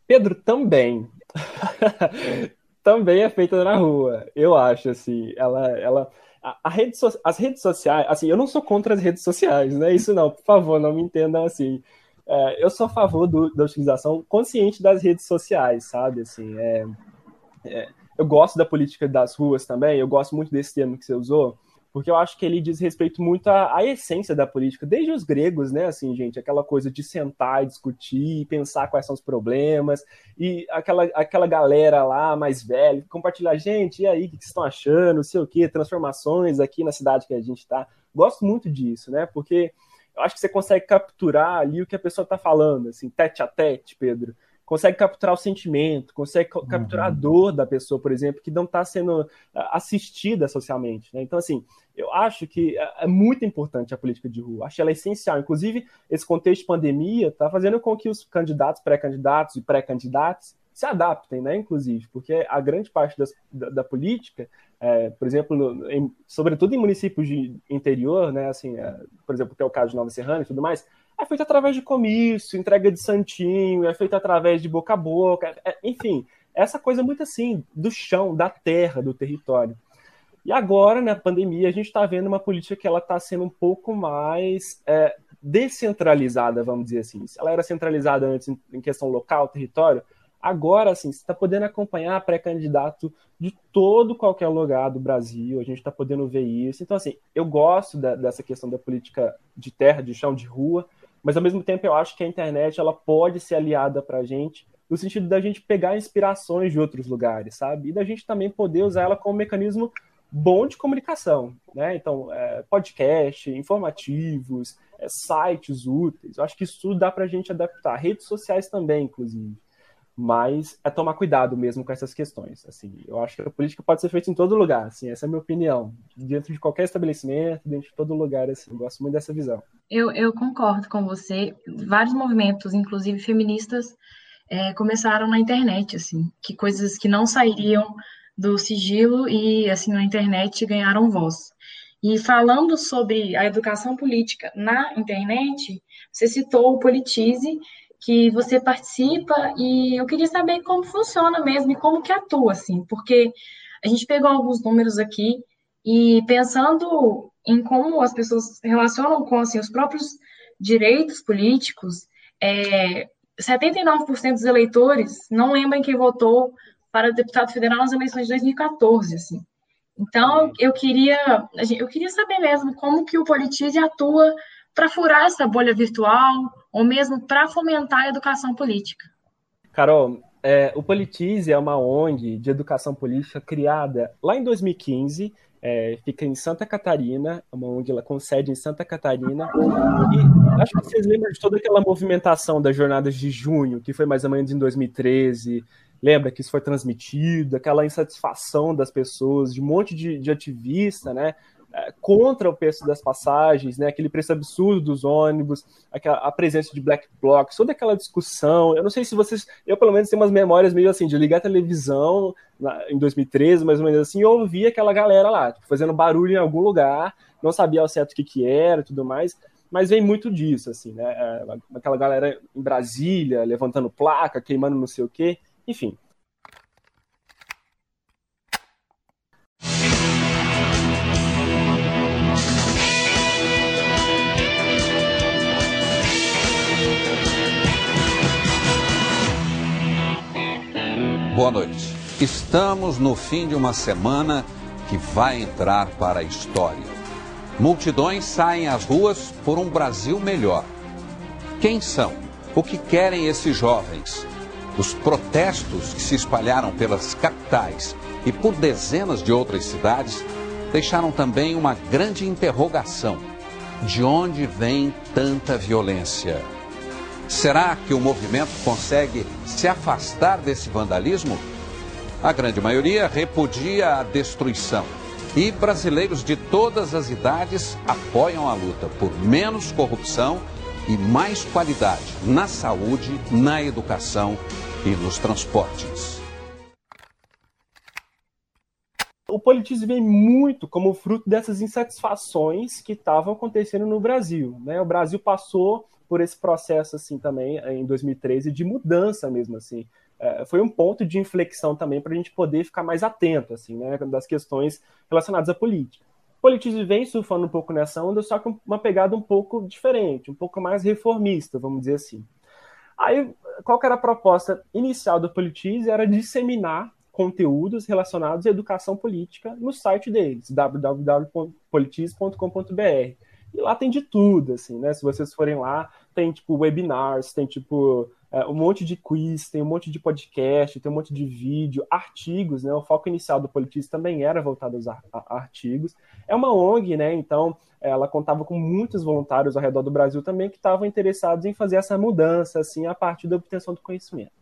Pedro, também. também é feita na rua, eu acho, assim. Ela, ela, a, rede so, as redes sociais, assim, eu não sou contra as redes sociais, né? Isso não, por favor, não me entendam assim. É, eu sou a favor do, da utilização consciente das redes sociais, sabe? Assim, é, é, eu gosto da política das ruas também, eu gosto muito desse termo que você usou, porque eu acho que ele diz respeito muito à, à, essência da política, desde os gregos, né, assim, gente, aquela coisa de sentar e discutir, pensar quais são os problemas, e aquela, aquela galera lá mais velha, compartilhar, gente, e aí, o que vocês estão achando, não sei o quê, transformações aqui na cidade que a gente está. Gosto muito disso, né, porque eu acho que você consegue capturar ali o que a pessoa está falando, assim, tete a tete, Pedro consegue capturar o sentimento, consegue uhum. capturar a dor da pessoa, por exemplo, que não está sendo ah, assistida socialmente. Né? Então, assim, eu acho que é, é muito importante a política de rua, acho ela essencial. Inclusive, esse contexto de pandemia está fazendo com que os candidatos, pré-candidatos e pré-candidatos se adaptem, né, inclusive, porque a grande parte das, da, da, política, é, por exemplo, em, sobretudo em municípios de interior, né, assim, é, por exemplo, que é o caso de Nova Serrana e tudo mais, é feito através de comício, entrega de santinho, é feito através de boca a boca, é, enfim, essa coisa muito assim, do chão, da terra, do território. E agora, na pandemia, a gente está vendo uma política que ela está sendo um pouco mais é, descentralizada, vamos dizer assim. Ela era centralizada antes em questão local, território, agora, assim, você está podendo acompanhar pré-candidato de todo qualquer lugar do Brasil, a gente está podendo ver isso. Então, assim, eu gosto da, dessa questão da política de terra, de chão, de rua, mas ao mesmo tempo eu acho que a internet ela pode ser aliada para a gente no sentido da gente pegar inspirações de outros lugares, sabe? E da gente também poder usar ela como mecanismo bom de comunicação, né? Então, é, podcast, informativos, é, sites úteis. Eu acho que isso tudo dá para a gente adaptar. Redes sociais também, inclusive. Mas é tomar cuidado mesmo com essas questões. Assim, eu acho que a política pode ser feita em todo lugar. Assim, essa é a minha opinião. Dentro de qualquer estabelecimento, dentro de todo lugar. Assim, eu gosto muito dessa visão. Eu, eu concordo com você. Vários movimentos, inclusive feministas, é, começaram na internet, assim, que coisas que não sairiam do sigilo e, assim, na internet ganharam voz. E falando sobre a educação política na internet, você citou o Politize, que você participa, e eu queria saber como funciona mesmo e como que atua, assim, porque a gente pegou alguns números aqui e pensando em como as pessoas relacionam com assim, os próprios direitos políticos, é, 79% dos eleitores não lembram quem votou para deputado federal nas eleições de 2014, assim. Então, eu queria, eu queria saber mesmo como que o Politize atua para furar essa bolha virtual ou mesmo para fomentar a educação política. Carol, é, o Politize é uma ONG de educação política criada lá em 2015 é, fica em Santa Catarina, é uma onde ela concede em Santa Catarina. E acho que vocês lembram de toda aquela movimentação das jornadas de junho, que foi mais ou menos em 2013. Lembra que isso foi transmitido, aquela insatisfação das pessoas, de um monte de, de ativista, né? É, contra o preço das passagens, né, aquele preço absurdo dos ônibus, aquela, a presença de black blocs, toda aquela discussão. Eu não sei se vocês, eu pelo menos tenho umas memórias meio assim de ligar a televisão na, em 2013, mais ou menos assim, e ouvir aquela galera lá, tipo, fazendo barulho em algum lugar, não sabia ao certo o que que era, tudo mais. Mas vem muito disso, assim, né? É, aquela galera em Brasília levantando placa, queimando não sei o quê, enfim. Boa noite. Estamos no fim de uma semana que vai entrar para a história. Multidões saem às ruas por um Brasil melhor. Quem são? O que querem esses jovens? Os protestos que se espalharam pelas capitais e por dezenas de outras cidades deixaram também uma grande interrogação: de onde vem tanta violência? Será que o movimento consegue se afastar desse vandalismo? A grande maioria repudia a destruição. E brasileiros de todas as idades apoiam a luta por menos corrupção e mais qualidade na saúde, na educação e nos transportes. O politismo vem muito como fruto dessas insatisfações que estavam acontecendo no Brasil. Né? O Brasil passou por esse processo assim também em 2013 de mudança mesmo assim. É, foi um ponto de inflexão também para a gente poder ficar mais atento assim, né, das questões relacionadas à política. O politismo vem surfando um pouco nessa onda, só que uma pegada um pouco diferente, um pouco mais reformista, vamos dizer assim. Aí, qual era a proposta inicial do Politize? Era disseminar conteúdos relacionados à educação política no site deles, www.politize.com.br. E lá tem de tudo, assim, né? Se vocês forem lá, tem tipo webinars, tem tipo é, um monte de quiz, tem um monte de podcast, tem um monte de vídeo, artigos, né? O foco inicial do Politize também era voltado aos artigos. É uma ONG, né? Então ela contava com muitos voluntários ao redor do Brasil também que estavam interessados em fazer essa mudança, assim, a partir da obtenção do conhecimento.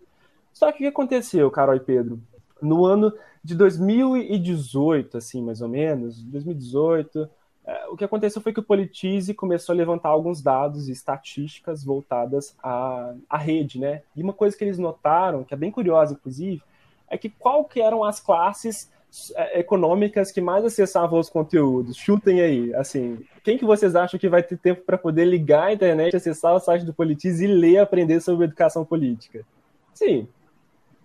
Só que o que aconteceu, Carol e Pedro? No ano de 2018, assim, mais ou menos, 2018, é, o que aconteceu foi que o Politize começou a levantar alguns dados e estatísticas voltadas à, à rede, né? E uma coisa que eles notaram, que é bem curiosa, inclusive, é que qual que eram as classes é, econômicas que mais acessavam os conteúdos? Chutem aí, assim, quem que vocês acham que vai ter tempo para poder ligar a internet, acessar o site do Politize e ler, aprender sobre educação política? Sim,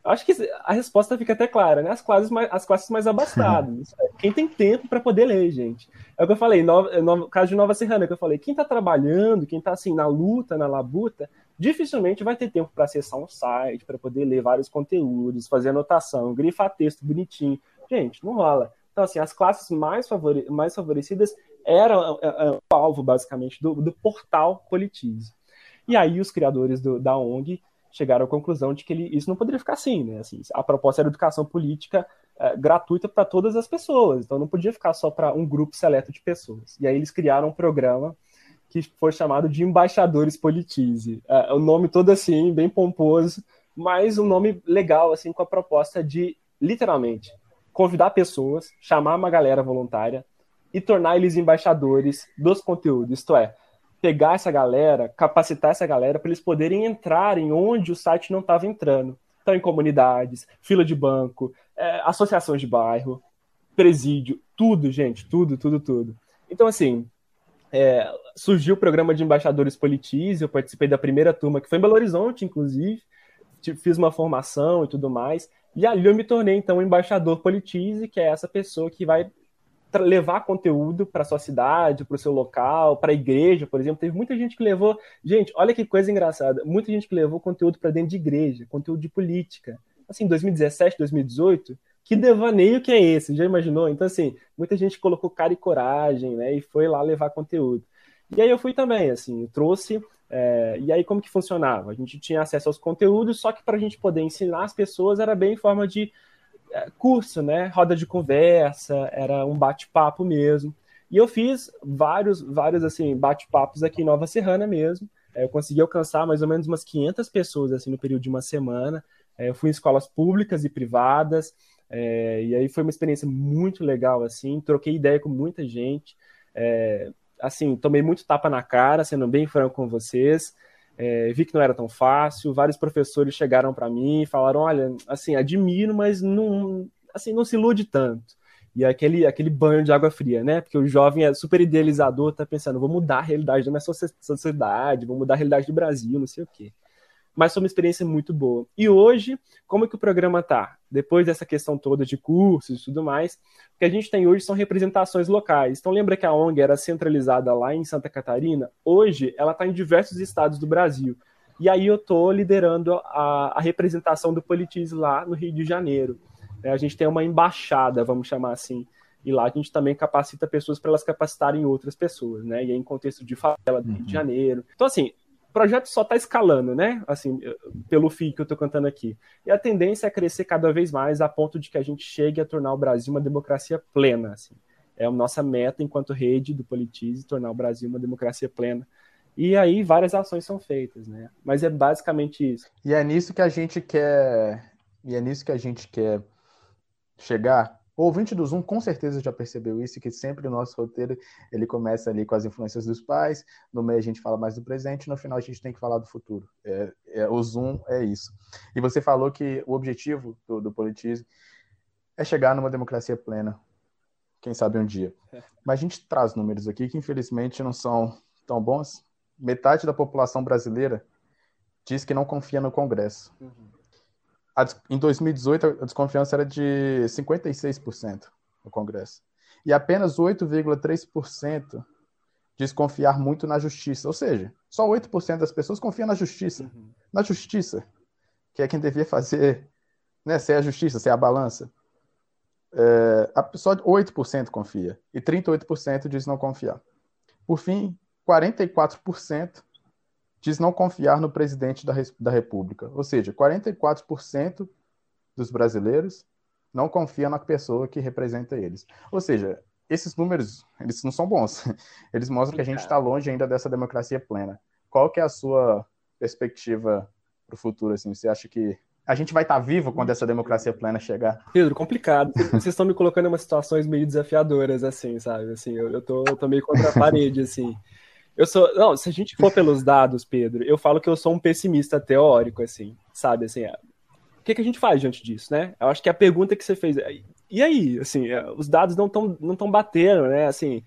Acho que a resposta fica até clara, né? As classes mais, as classes mais abastadas. Quem tem tempo para poder ler, gente. É o que eu falei, no, no caso de Nova Serrana, que eu falei, quem está trabalhando, quem está assim na luta, na labuta, dificilmente vai ter tempo para acessar um site, para poder ler vários conteúdos, fazer anotação, grifar texto bonitinho. Gente, não rola. Então, assim, as classes mais, favore mais favorecidas eram é, é, o alvo, basicamente, do, do portal Politize. E aí os criadores do, da ONG chegaram à conclusão de que ele, isso não poderia ficar assim, né? Assim, a proposta era educação política é, gratuita para todas as pessoas, então não podia ficar só para um grupo seleto de pessoas. E aí eles criaram um programa que foi chamado de Embaixadores Politize. É, o nome todo assim, bem pomposo, mas um nome legal, assim, com a proposta de, literalmente, convidar pessoas, chamar uma galera voluntária e tornar eles embaixadores dos conteúdos, isto é, pegar essa galera, capacitar essa galera para eles poderem entrar em onde o site não estava entrando. Então, em comunidades, fila de banco, é, associações de bairro, presídio, tudo, gente, tudo, tudo, tudo. Então, assim, é, surgiu o programa de embaixadores Politize, eu participei da primeira turma, que foi em Belo Horizonte, inclusive, fiz uma formação e tudo mais, e ali eu me tornei, então, embaixador Politize, que é essa pessoa que vai levar conteúdo para sua cidade, para o seu local, para a igreja, por exemplo. Teve muita gente que levou. Gente, olha que coisa engraçada. Muita gente que levou conteúdo para dentro de igreja, conteúdo de política. Assim, 2017, 2018, que devaneio que é esse? Já imaginou? Então, assim, muita gente colocou cara e coragem, né? E foi lá levar conteúdo. E aí eu fui também, assim, trouxe. É, e aí, como que funcionava? A gente tinha acesso aos conteúdos, só que para a gente poder ensinar as pessoas era bem em forma de curso, né? Roda de conversa, era um bate-papo mesmo. E eu fiz vários, vários assim, bate-papos aqui em Nova Serrana mesmo. É, eu consegui alcançar mais ou menos umas 500 pessoas assim no período de uma semana. É, eu fui em escolas públicas e privadas. É, e aí foi uma experiência muito legal assim. Troquei ideia com muita gente. É, assim, tomei muito tapa na cara, sendo bem franco com vocês. É, vi que não era tão fácil. Vários professores chegaram para mim e falaram: olha, assim, admiro, mas não, assim, não se ilude tanto. E aquele, aquele banho de água fria, né? Porque o jovem é super idealizador, tá pensando, vou mudar a realidade da minha sociedade, vou mudar a realidade do Brasil, não sei o quê mas foi uma experiência muito boa. E hoje, como é que o programa tá? Depois dessa questão toda de cursos e tudo mais, o que a gente tem hoje são representações locais. Então lembra que a ONG era centralizada lá em Santa Catarina? Hoje ela está em diversos estados do Brasil. E aí eu estou liderando a, a, representação do Politiz lá no Rio de Janeiro. É, a gente tem uma embaixada, vamos chamar assim, e lá a gente também capacita pessoas para elas capacitarem outras pessoas, né? E aí, em contexto de favela do Rio de uhum. Janeiro. Então, assim, o projeto só está escalando, né? Assim, pelo fio que eu estou cantando aqui. E a tendência é crescer cada vez mais a ponto de que a gente chegue a tornar o Brasil uma democracia plena. Assim. É a nossa meta enquanto rede do Politize, tornar o Brasil uma democracia plena. E aí várias ações são feitas, né? Mas é basicamente isso. E é nisso que a gente quer, e é nisso que a gente quer chegar O ouvinte do Zoom com certeza já percebeu isso, que sempre o nosso roteiro ele começa ali com as influências dos pais, no meio a gente fala mais do presente, no final a gente tem que falar do futuro. É, é, o Zoom é isso. E você falou que o objetivo do, do politismo é chegar numa democracia plena, quem sabe um dia. Mas a gente traz números aqui que infelizmente não são tão bons. Metade da população brasileira diz que não confia no Congresso. Uhum a, em 2018, a desconfiança era de 56% no Congresso. E apenas 8,3% diz confiar muito na justiça. Ou seja, só 8% das pessoas confiam na justiça. Uhum. Na justiça, que é quem devia fazer, né, ser a justiça, ser a balança. É, só 8% confia. E 38% diz não confiar. Por fim, 44% diz não confiar no presidente da, da República. Ou seja, 44% dos brasileiros não confiam na pessoa que representa eles. Ou seja, esses números, eles não são bons. Eles mostram que a gente está longe ainda dessa democracia plena. Qual que é a sua perspectiva para o futuro? Assim? Você acha que a gente vai estar tá vivo quando essa democracia plena chegar? Pedro, complicado. Vocês estão me colocando em umas situações meio desafiadoras, assim, sabe? Assim, eu, eu, tô, eu tô meio contra a parede, assim. Eu sou. Não, se a gente for pelos dados, Pedro, eu falo que eu sou um pessimista teórico, assim, sabe? Assim, é, o que, que a gente faz diante disso, né? Eu acho que a pergunta que você fez. É, e aí, assim, é, os dados não estão não tão batendo, né? Assim,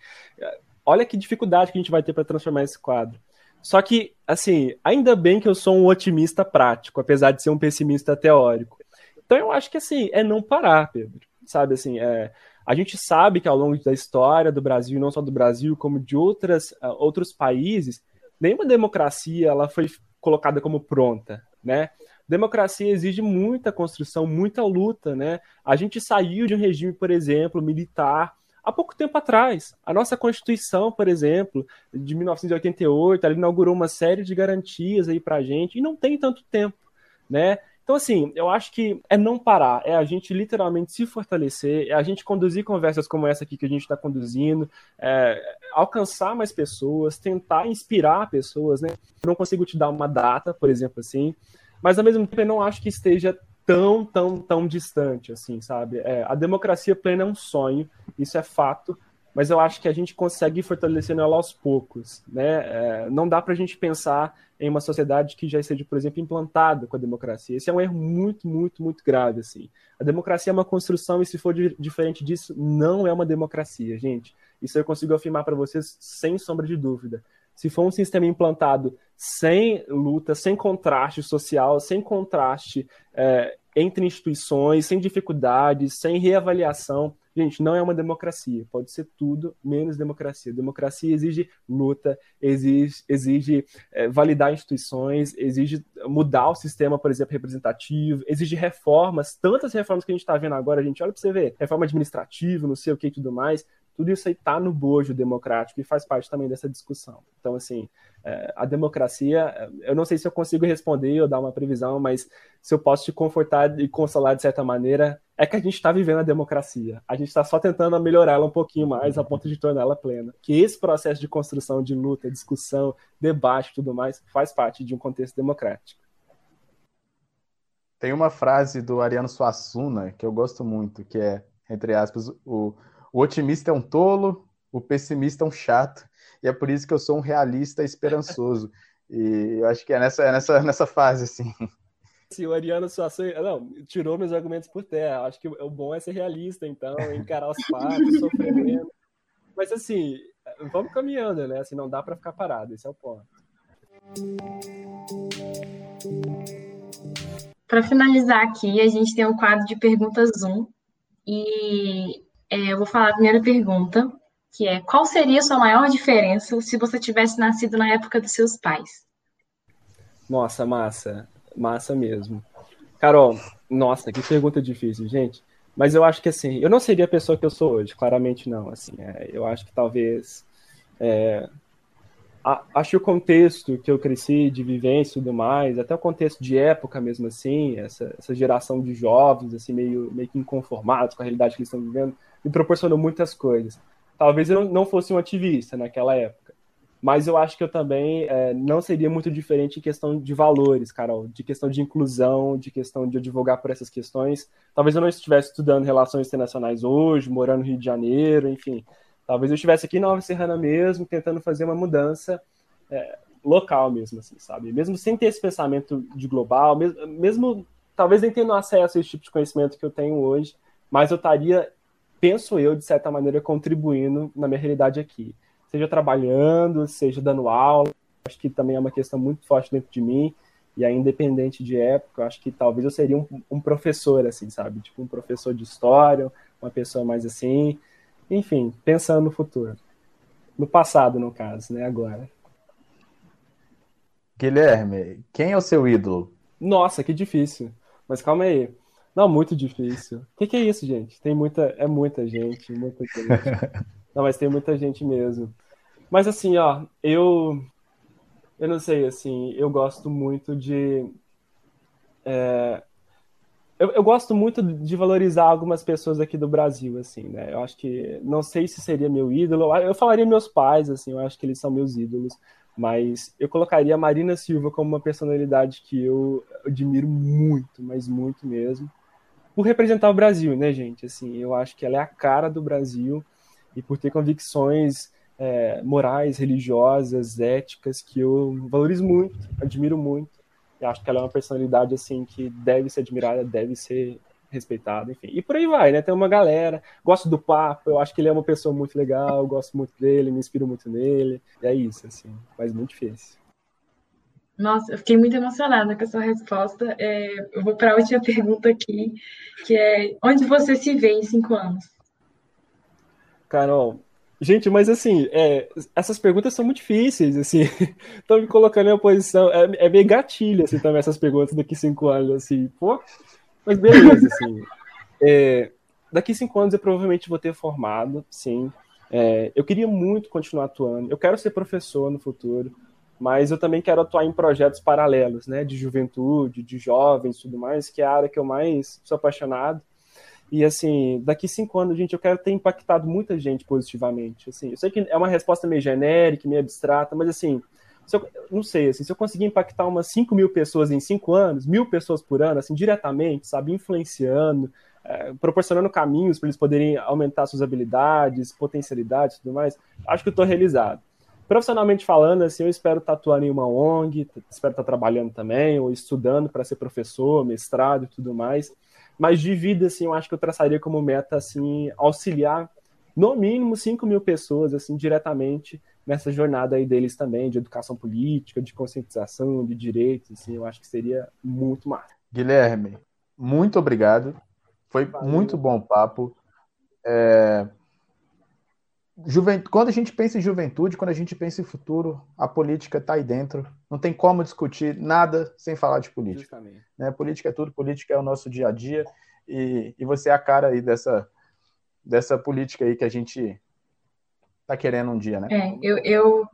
olha que dificuldade que a gente vai ter para transformar esse quadro. Só que, assim, ainda bem que eu sou um otimista prático, apesar de ser um pessimista teórico. Então eu acho que, assim, é não parar, Pedro. Sabe, assim, é, a gente sabe que ao longo da história do Brasil, não só do Brasil, como de outras, uh, outros países, nenhuma democracia ela foi colocada como pronta, né? Democracia exige muita construção, muita luta, né? A gente saiu de um regime, por exemplo, militar há pouco tempo atrás. A nossa Constituição, por exemplo, de 1988, ela inaugurou uma série de garantias aí para a gente e não tem tanto tempo, né? Então, assim, eu acho que é não parar, é a gente literalmente se fortalecer, é a gente conduzir conversas como essa aqui que a gente está conduzindo, é, alcançar mais pessoas, tentar inspirar pessoas, né? Eu não consigo te dar uma data, por exemplo, assim, mas ao mesmo tempo eu não acho que esteja tão, tão, tão distante, assim, sabe? É, a democracia plena é um sonho, isso é fato, mas eu acho que a gente consegue ir fortalecendo ela aos poucos, né? É, não dá para a gente pensar em uma sociedade que já esteja, por exemplo, implantada com a democracia. Esse é um erro muito, muito, muito grave, assim. A democracia é uma construção e se for diferente disso, não é uma democracia, gente. Isso eu consigo afirmar para vocês sem sombra de dúvida. Se for um sistema implantado sem luta, sem contraste social, sem contraste é, entre instituições, sem dificuldades, sem reavaliação, Gente, não é uma democracia, pode ser tudo menos democracia. Democracia exige luta, exige, exige é, validar instituições, exige mudar o sistema, por exemplo, representativo, exige reformas, tantas reformas que a gente está vendo agora, a gente. Olha para você ver, reforma administrativa, não sei o que e tudo mais, tudo isso aí está no bojo democrático e faz parte também dessa discussão. Então, assim, é, a democracia, eu não sei se eu consigo responder ou dar uma previsão, mas se eu posso te confortar e consolar de certa maneira, é que a gente está vivendo a democracia. A gente está só tentando melhorá-la um pouquinho mais a ponto de torná-la plena. Que esse processo de construção, de luta, discussão, debate e tudo mais faz parte de um contexto democrático. Tem uma frase do Ariano Suassuna que eu gosto muito, que é, entre aspas, o, o otimista é um tolo, o pessimista é um chato, e é por isso que eu sou um realista esperançoso. E eu acho que é nessa, é nessa, nessa fase, assim se o Ariano Suassuna não, tirou meus argumentos por terra. Acho que o bom é ser realista, então, encarar os fatos, sofrer menos. Mas assim, vamos caminhando, né? Assim, não dá para ficar parado, esse é o ponto. Para finalizar aqui, a gente tem um quadro de perguntas Zoom. E é, eu vou falar a primeira pergunta, que é: qual seria a sua maior diferença se você tivesse nascido na época dos seus pais? Nossa, massa. Massa mesmo. Carol, nossa, que pergunta difícil, gente. Mas eu acho que assim, eu não seria a pessoa que eu sou hoje, claramente não. Assim, é, eu acho que talvez é, a, acho que o contexto que eu cresci de vivência e tudo mais, até o contexto de época mesmo assim, essa, essa geração de jovens assim meio meio que inconformados com a realidade que eles estão vivendo, me proporcionou muitas coisas. Talvez eu não fosse um ativista naquela época, mas eu acho que eu também é, não seria muito diferente em questão de valores, Carol, de questão de inclusão, de questão de advogar por essas questões. Talvez eu não estivesse estudando relações internacionais hoje, morando no Rio de Janeiro, enfim. Talvez eu estivesse aqui em Nova Serrana mesmo, tentando fazer uma mudança é, local mesmo, assim, sabe? Mesmo sem ter esse pensamento de global, mesmo, mesmo talvez nem tendo acesso a esse tipo de conhecimento que eu tenho hoje, mas eu estaria, penso eu, de certa maneira, contribuindo na minha realidade aqui seja trabalhando, seja dando aula. Acho que também é uma questão muito forte dentro de mim. E aí, independente de época, acho que talvez eu seria um, um, professor, assim, sabe? Tipo, um professor de história, uma pessoa mais assim. Enfim, pensando no futuro. No passado, no caso, né? Agora. Guilherme, quem é o seu ídolo? Nossa, que difícil. Mas calma aí. Não, muito difícil. O que, que, é isso, gente? Tem muita. É muita gente, muita gente. Não, mas tem muita gente mesmo. Mas assim, ó, eu. Eu não sei, assim, eu gosto muito de. É, eu, eu, gosto muito de valorizar algumas pessoas aqui do Brasil, assim, né? Eu acho que. Não sei se seria meu ídolo. Eu falaria meus pais, assim, eu acho que eles são meus ídolos. Mas eu colocaria a Marina Silva como uma personalidade que eu admiro muito, mas muito mesmo. Por representar o Brasil, né, gente? Assim, eu acho que ela é a cara do Brasil e por ter convicções é, morais, religiosas, éticas que eu valorizo muito, admiro muito. E acho que ela é uma personalidade assim que deve ser admirada, deve ser respeitada, enfim. E por aí vai, né? Tem uma galera. Gosto do papo, eu acho que ele é uma pessoa muito legal, gosto muito dele, me inspiro muito nele. E é isso, assim, mas muito difícil. Nossa, eu fiquei muito emocionada com essa resposta. É, eu vou para a última pergunta aqui, que é onde você se vê em cinco anos? Carol, gente, mas assim, é, essas perguntas são muito difíceis, assim, estão me colocando em uma posição, é, é meio gatilho, assim, também essas perguntas daqui cinco anos, assim, pô, mas beleza, assim, é, daqui cinco anos eu provavelmente vou ter formado, sim, é, eu queria muito continuar atuando, eu quero ser professor no futuro, mas eu também quero atuar em projetos paralelos, né, de juventude, de jovens, tudo mais, que é a área que eu mais sou apaixonado, e assim, daqui cinco anos, gente, eu quero ter impactado muita gente positivamente. Assim, eu sei que é uma resposta meio genérica, meio abstrata, mas assim, se eu, não sei, assim, se eu conseguir impactar umas 5 mil pessoas em cinco anos, mil pessoas por ano, assim, diretamente, sabe, influenciando, é, proporcionando caminhos para eles poderem aumentar suas habilidades, potencialidades tudo mais, acho que eu estou realizado. Profissionalmente falando, assim, eu espero estar atuando em uma ONG, espero estar trabalhando também, ou estudando para ser professor, mestrado e tudo mais. Mas de vida, assim, eu acho que eu traçaria como meta, assim, auxiliar no mínimo 5 mil pessoas, assim, diretamente nessa jornada aí deles também, de educação política, de conscientização, de direitos, assim, eu acho que seria muito massa. Guilherme, muito obrigado. Foi Valeu. muito bom o papo. É... Juvent... Quando a gente pensa em juventude, quando a gente pensa em futuro, a política está aí dentro. Não tem como discutir nada sem falar de política. Né? Política é tudo, política é o nosso dia a dia. E, e você é a cara aí dessa, dessa política aí que a gente está querendo um dia, né? É, eu, eu,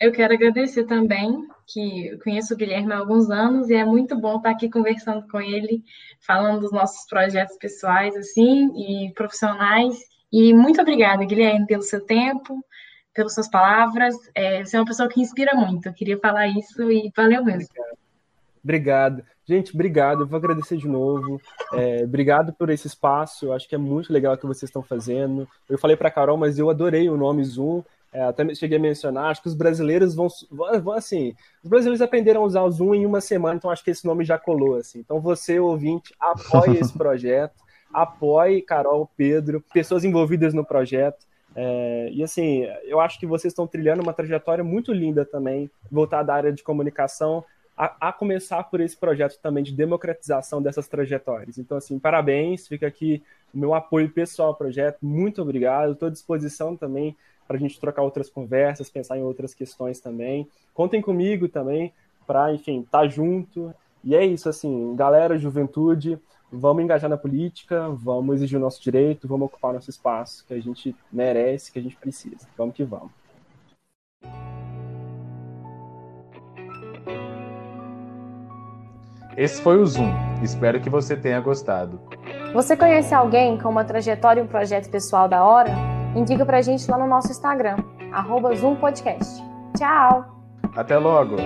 eu quero agradecer também, que conheço o Guilherme há alguns anos e é muito bom estar aqui conversando com ele, falando dos nossos projetos pessoais, assim, e profissionais. E muito obrigada, Guilherme, pelo seu tempo, pelas suas palavras. É, você é uma pessoa que inspira muito. Eu queria falar isso e valeu mesmo. Obrigado. Gente, obrigado. Eu vou agradecer de novo. É, obrigado por esse espaço. Eu acho que é muito legal o que vocês estão fazendo. Eu falei para a Carol, mas eu adorei o nome Zoom. É, até cheguei a mencionar, acho que os brasileiros vão, vão, assim, os brasileiros aprenderam a usar o Zoom em uma semana, então acho que esse nome já colou, assim. Então você, ouvinte, apoie esse projeto apoie Carol, Pedro, pessoas envolvidas no projeto. É, e assim, eu acho que vocês estão trilhando uma trajetória muito linda também, voltada à área de comunicação, a, a, começar por esse projeto também de democratização dessas trajetórias. Então, assim, parabéns, fica aqui o meu apoio pessoal ao projeto, muito obrigado, estou à disposição também para a gente trocar outras conversas, pensar em outras questões também. Contem comigo também para, enfim, estar tá junto. E é isso, assim, galera, juventude, vamos engajar na política, vamos exigir o nosso direito, vamos ocupar nosso espaço que a gente merece, que a gente precisa. Vamos que vamos. Esse foi o Zoom. Espero que você tenha gostado. Você conhece alguém com uma trajetória e um projeto pessoal da hora? Indica pra gente lá no nosso Instagram, arroba Zoom Podcast. Tchau. Até logo.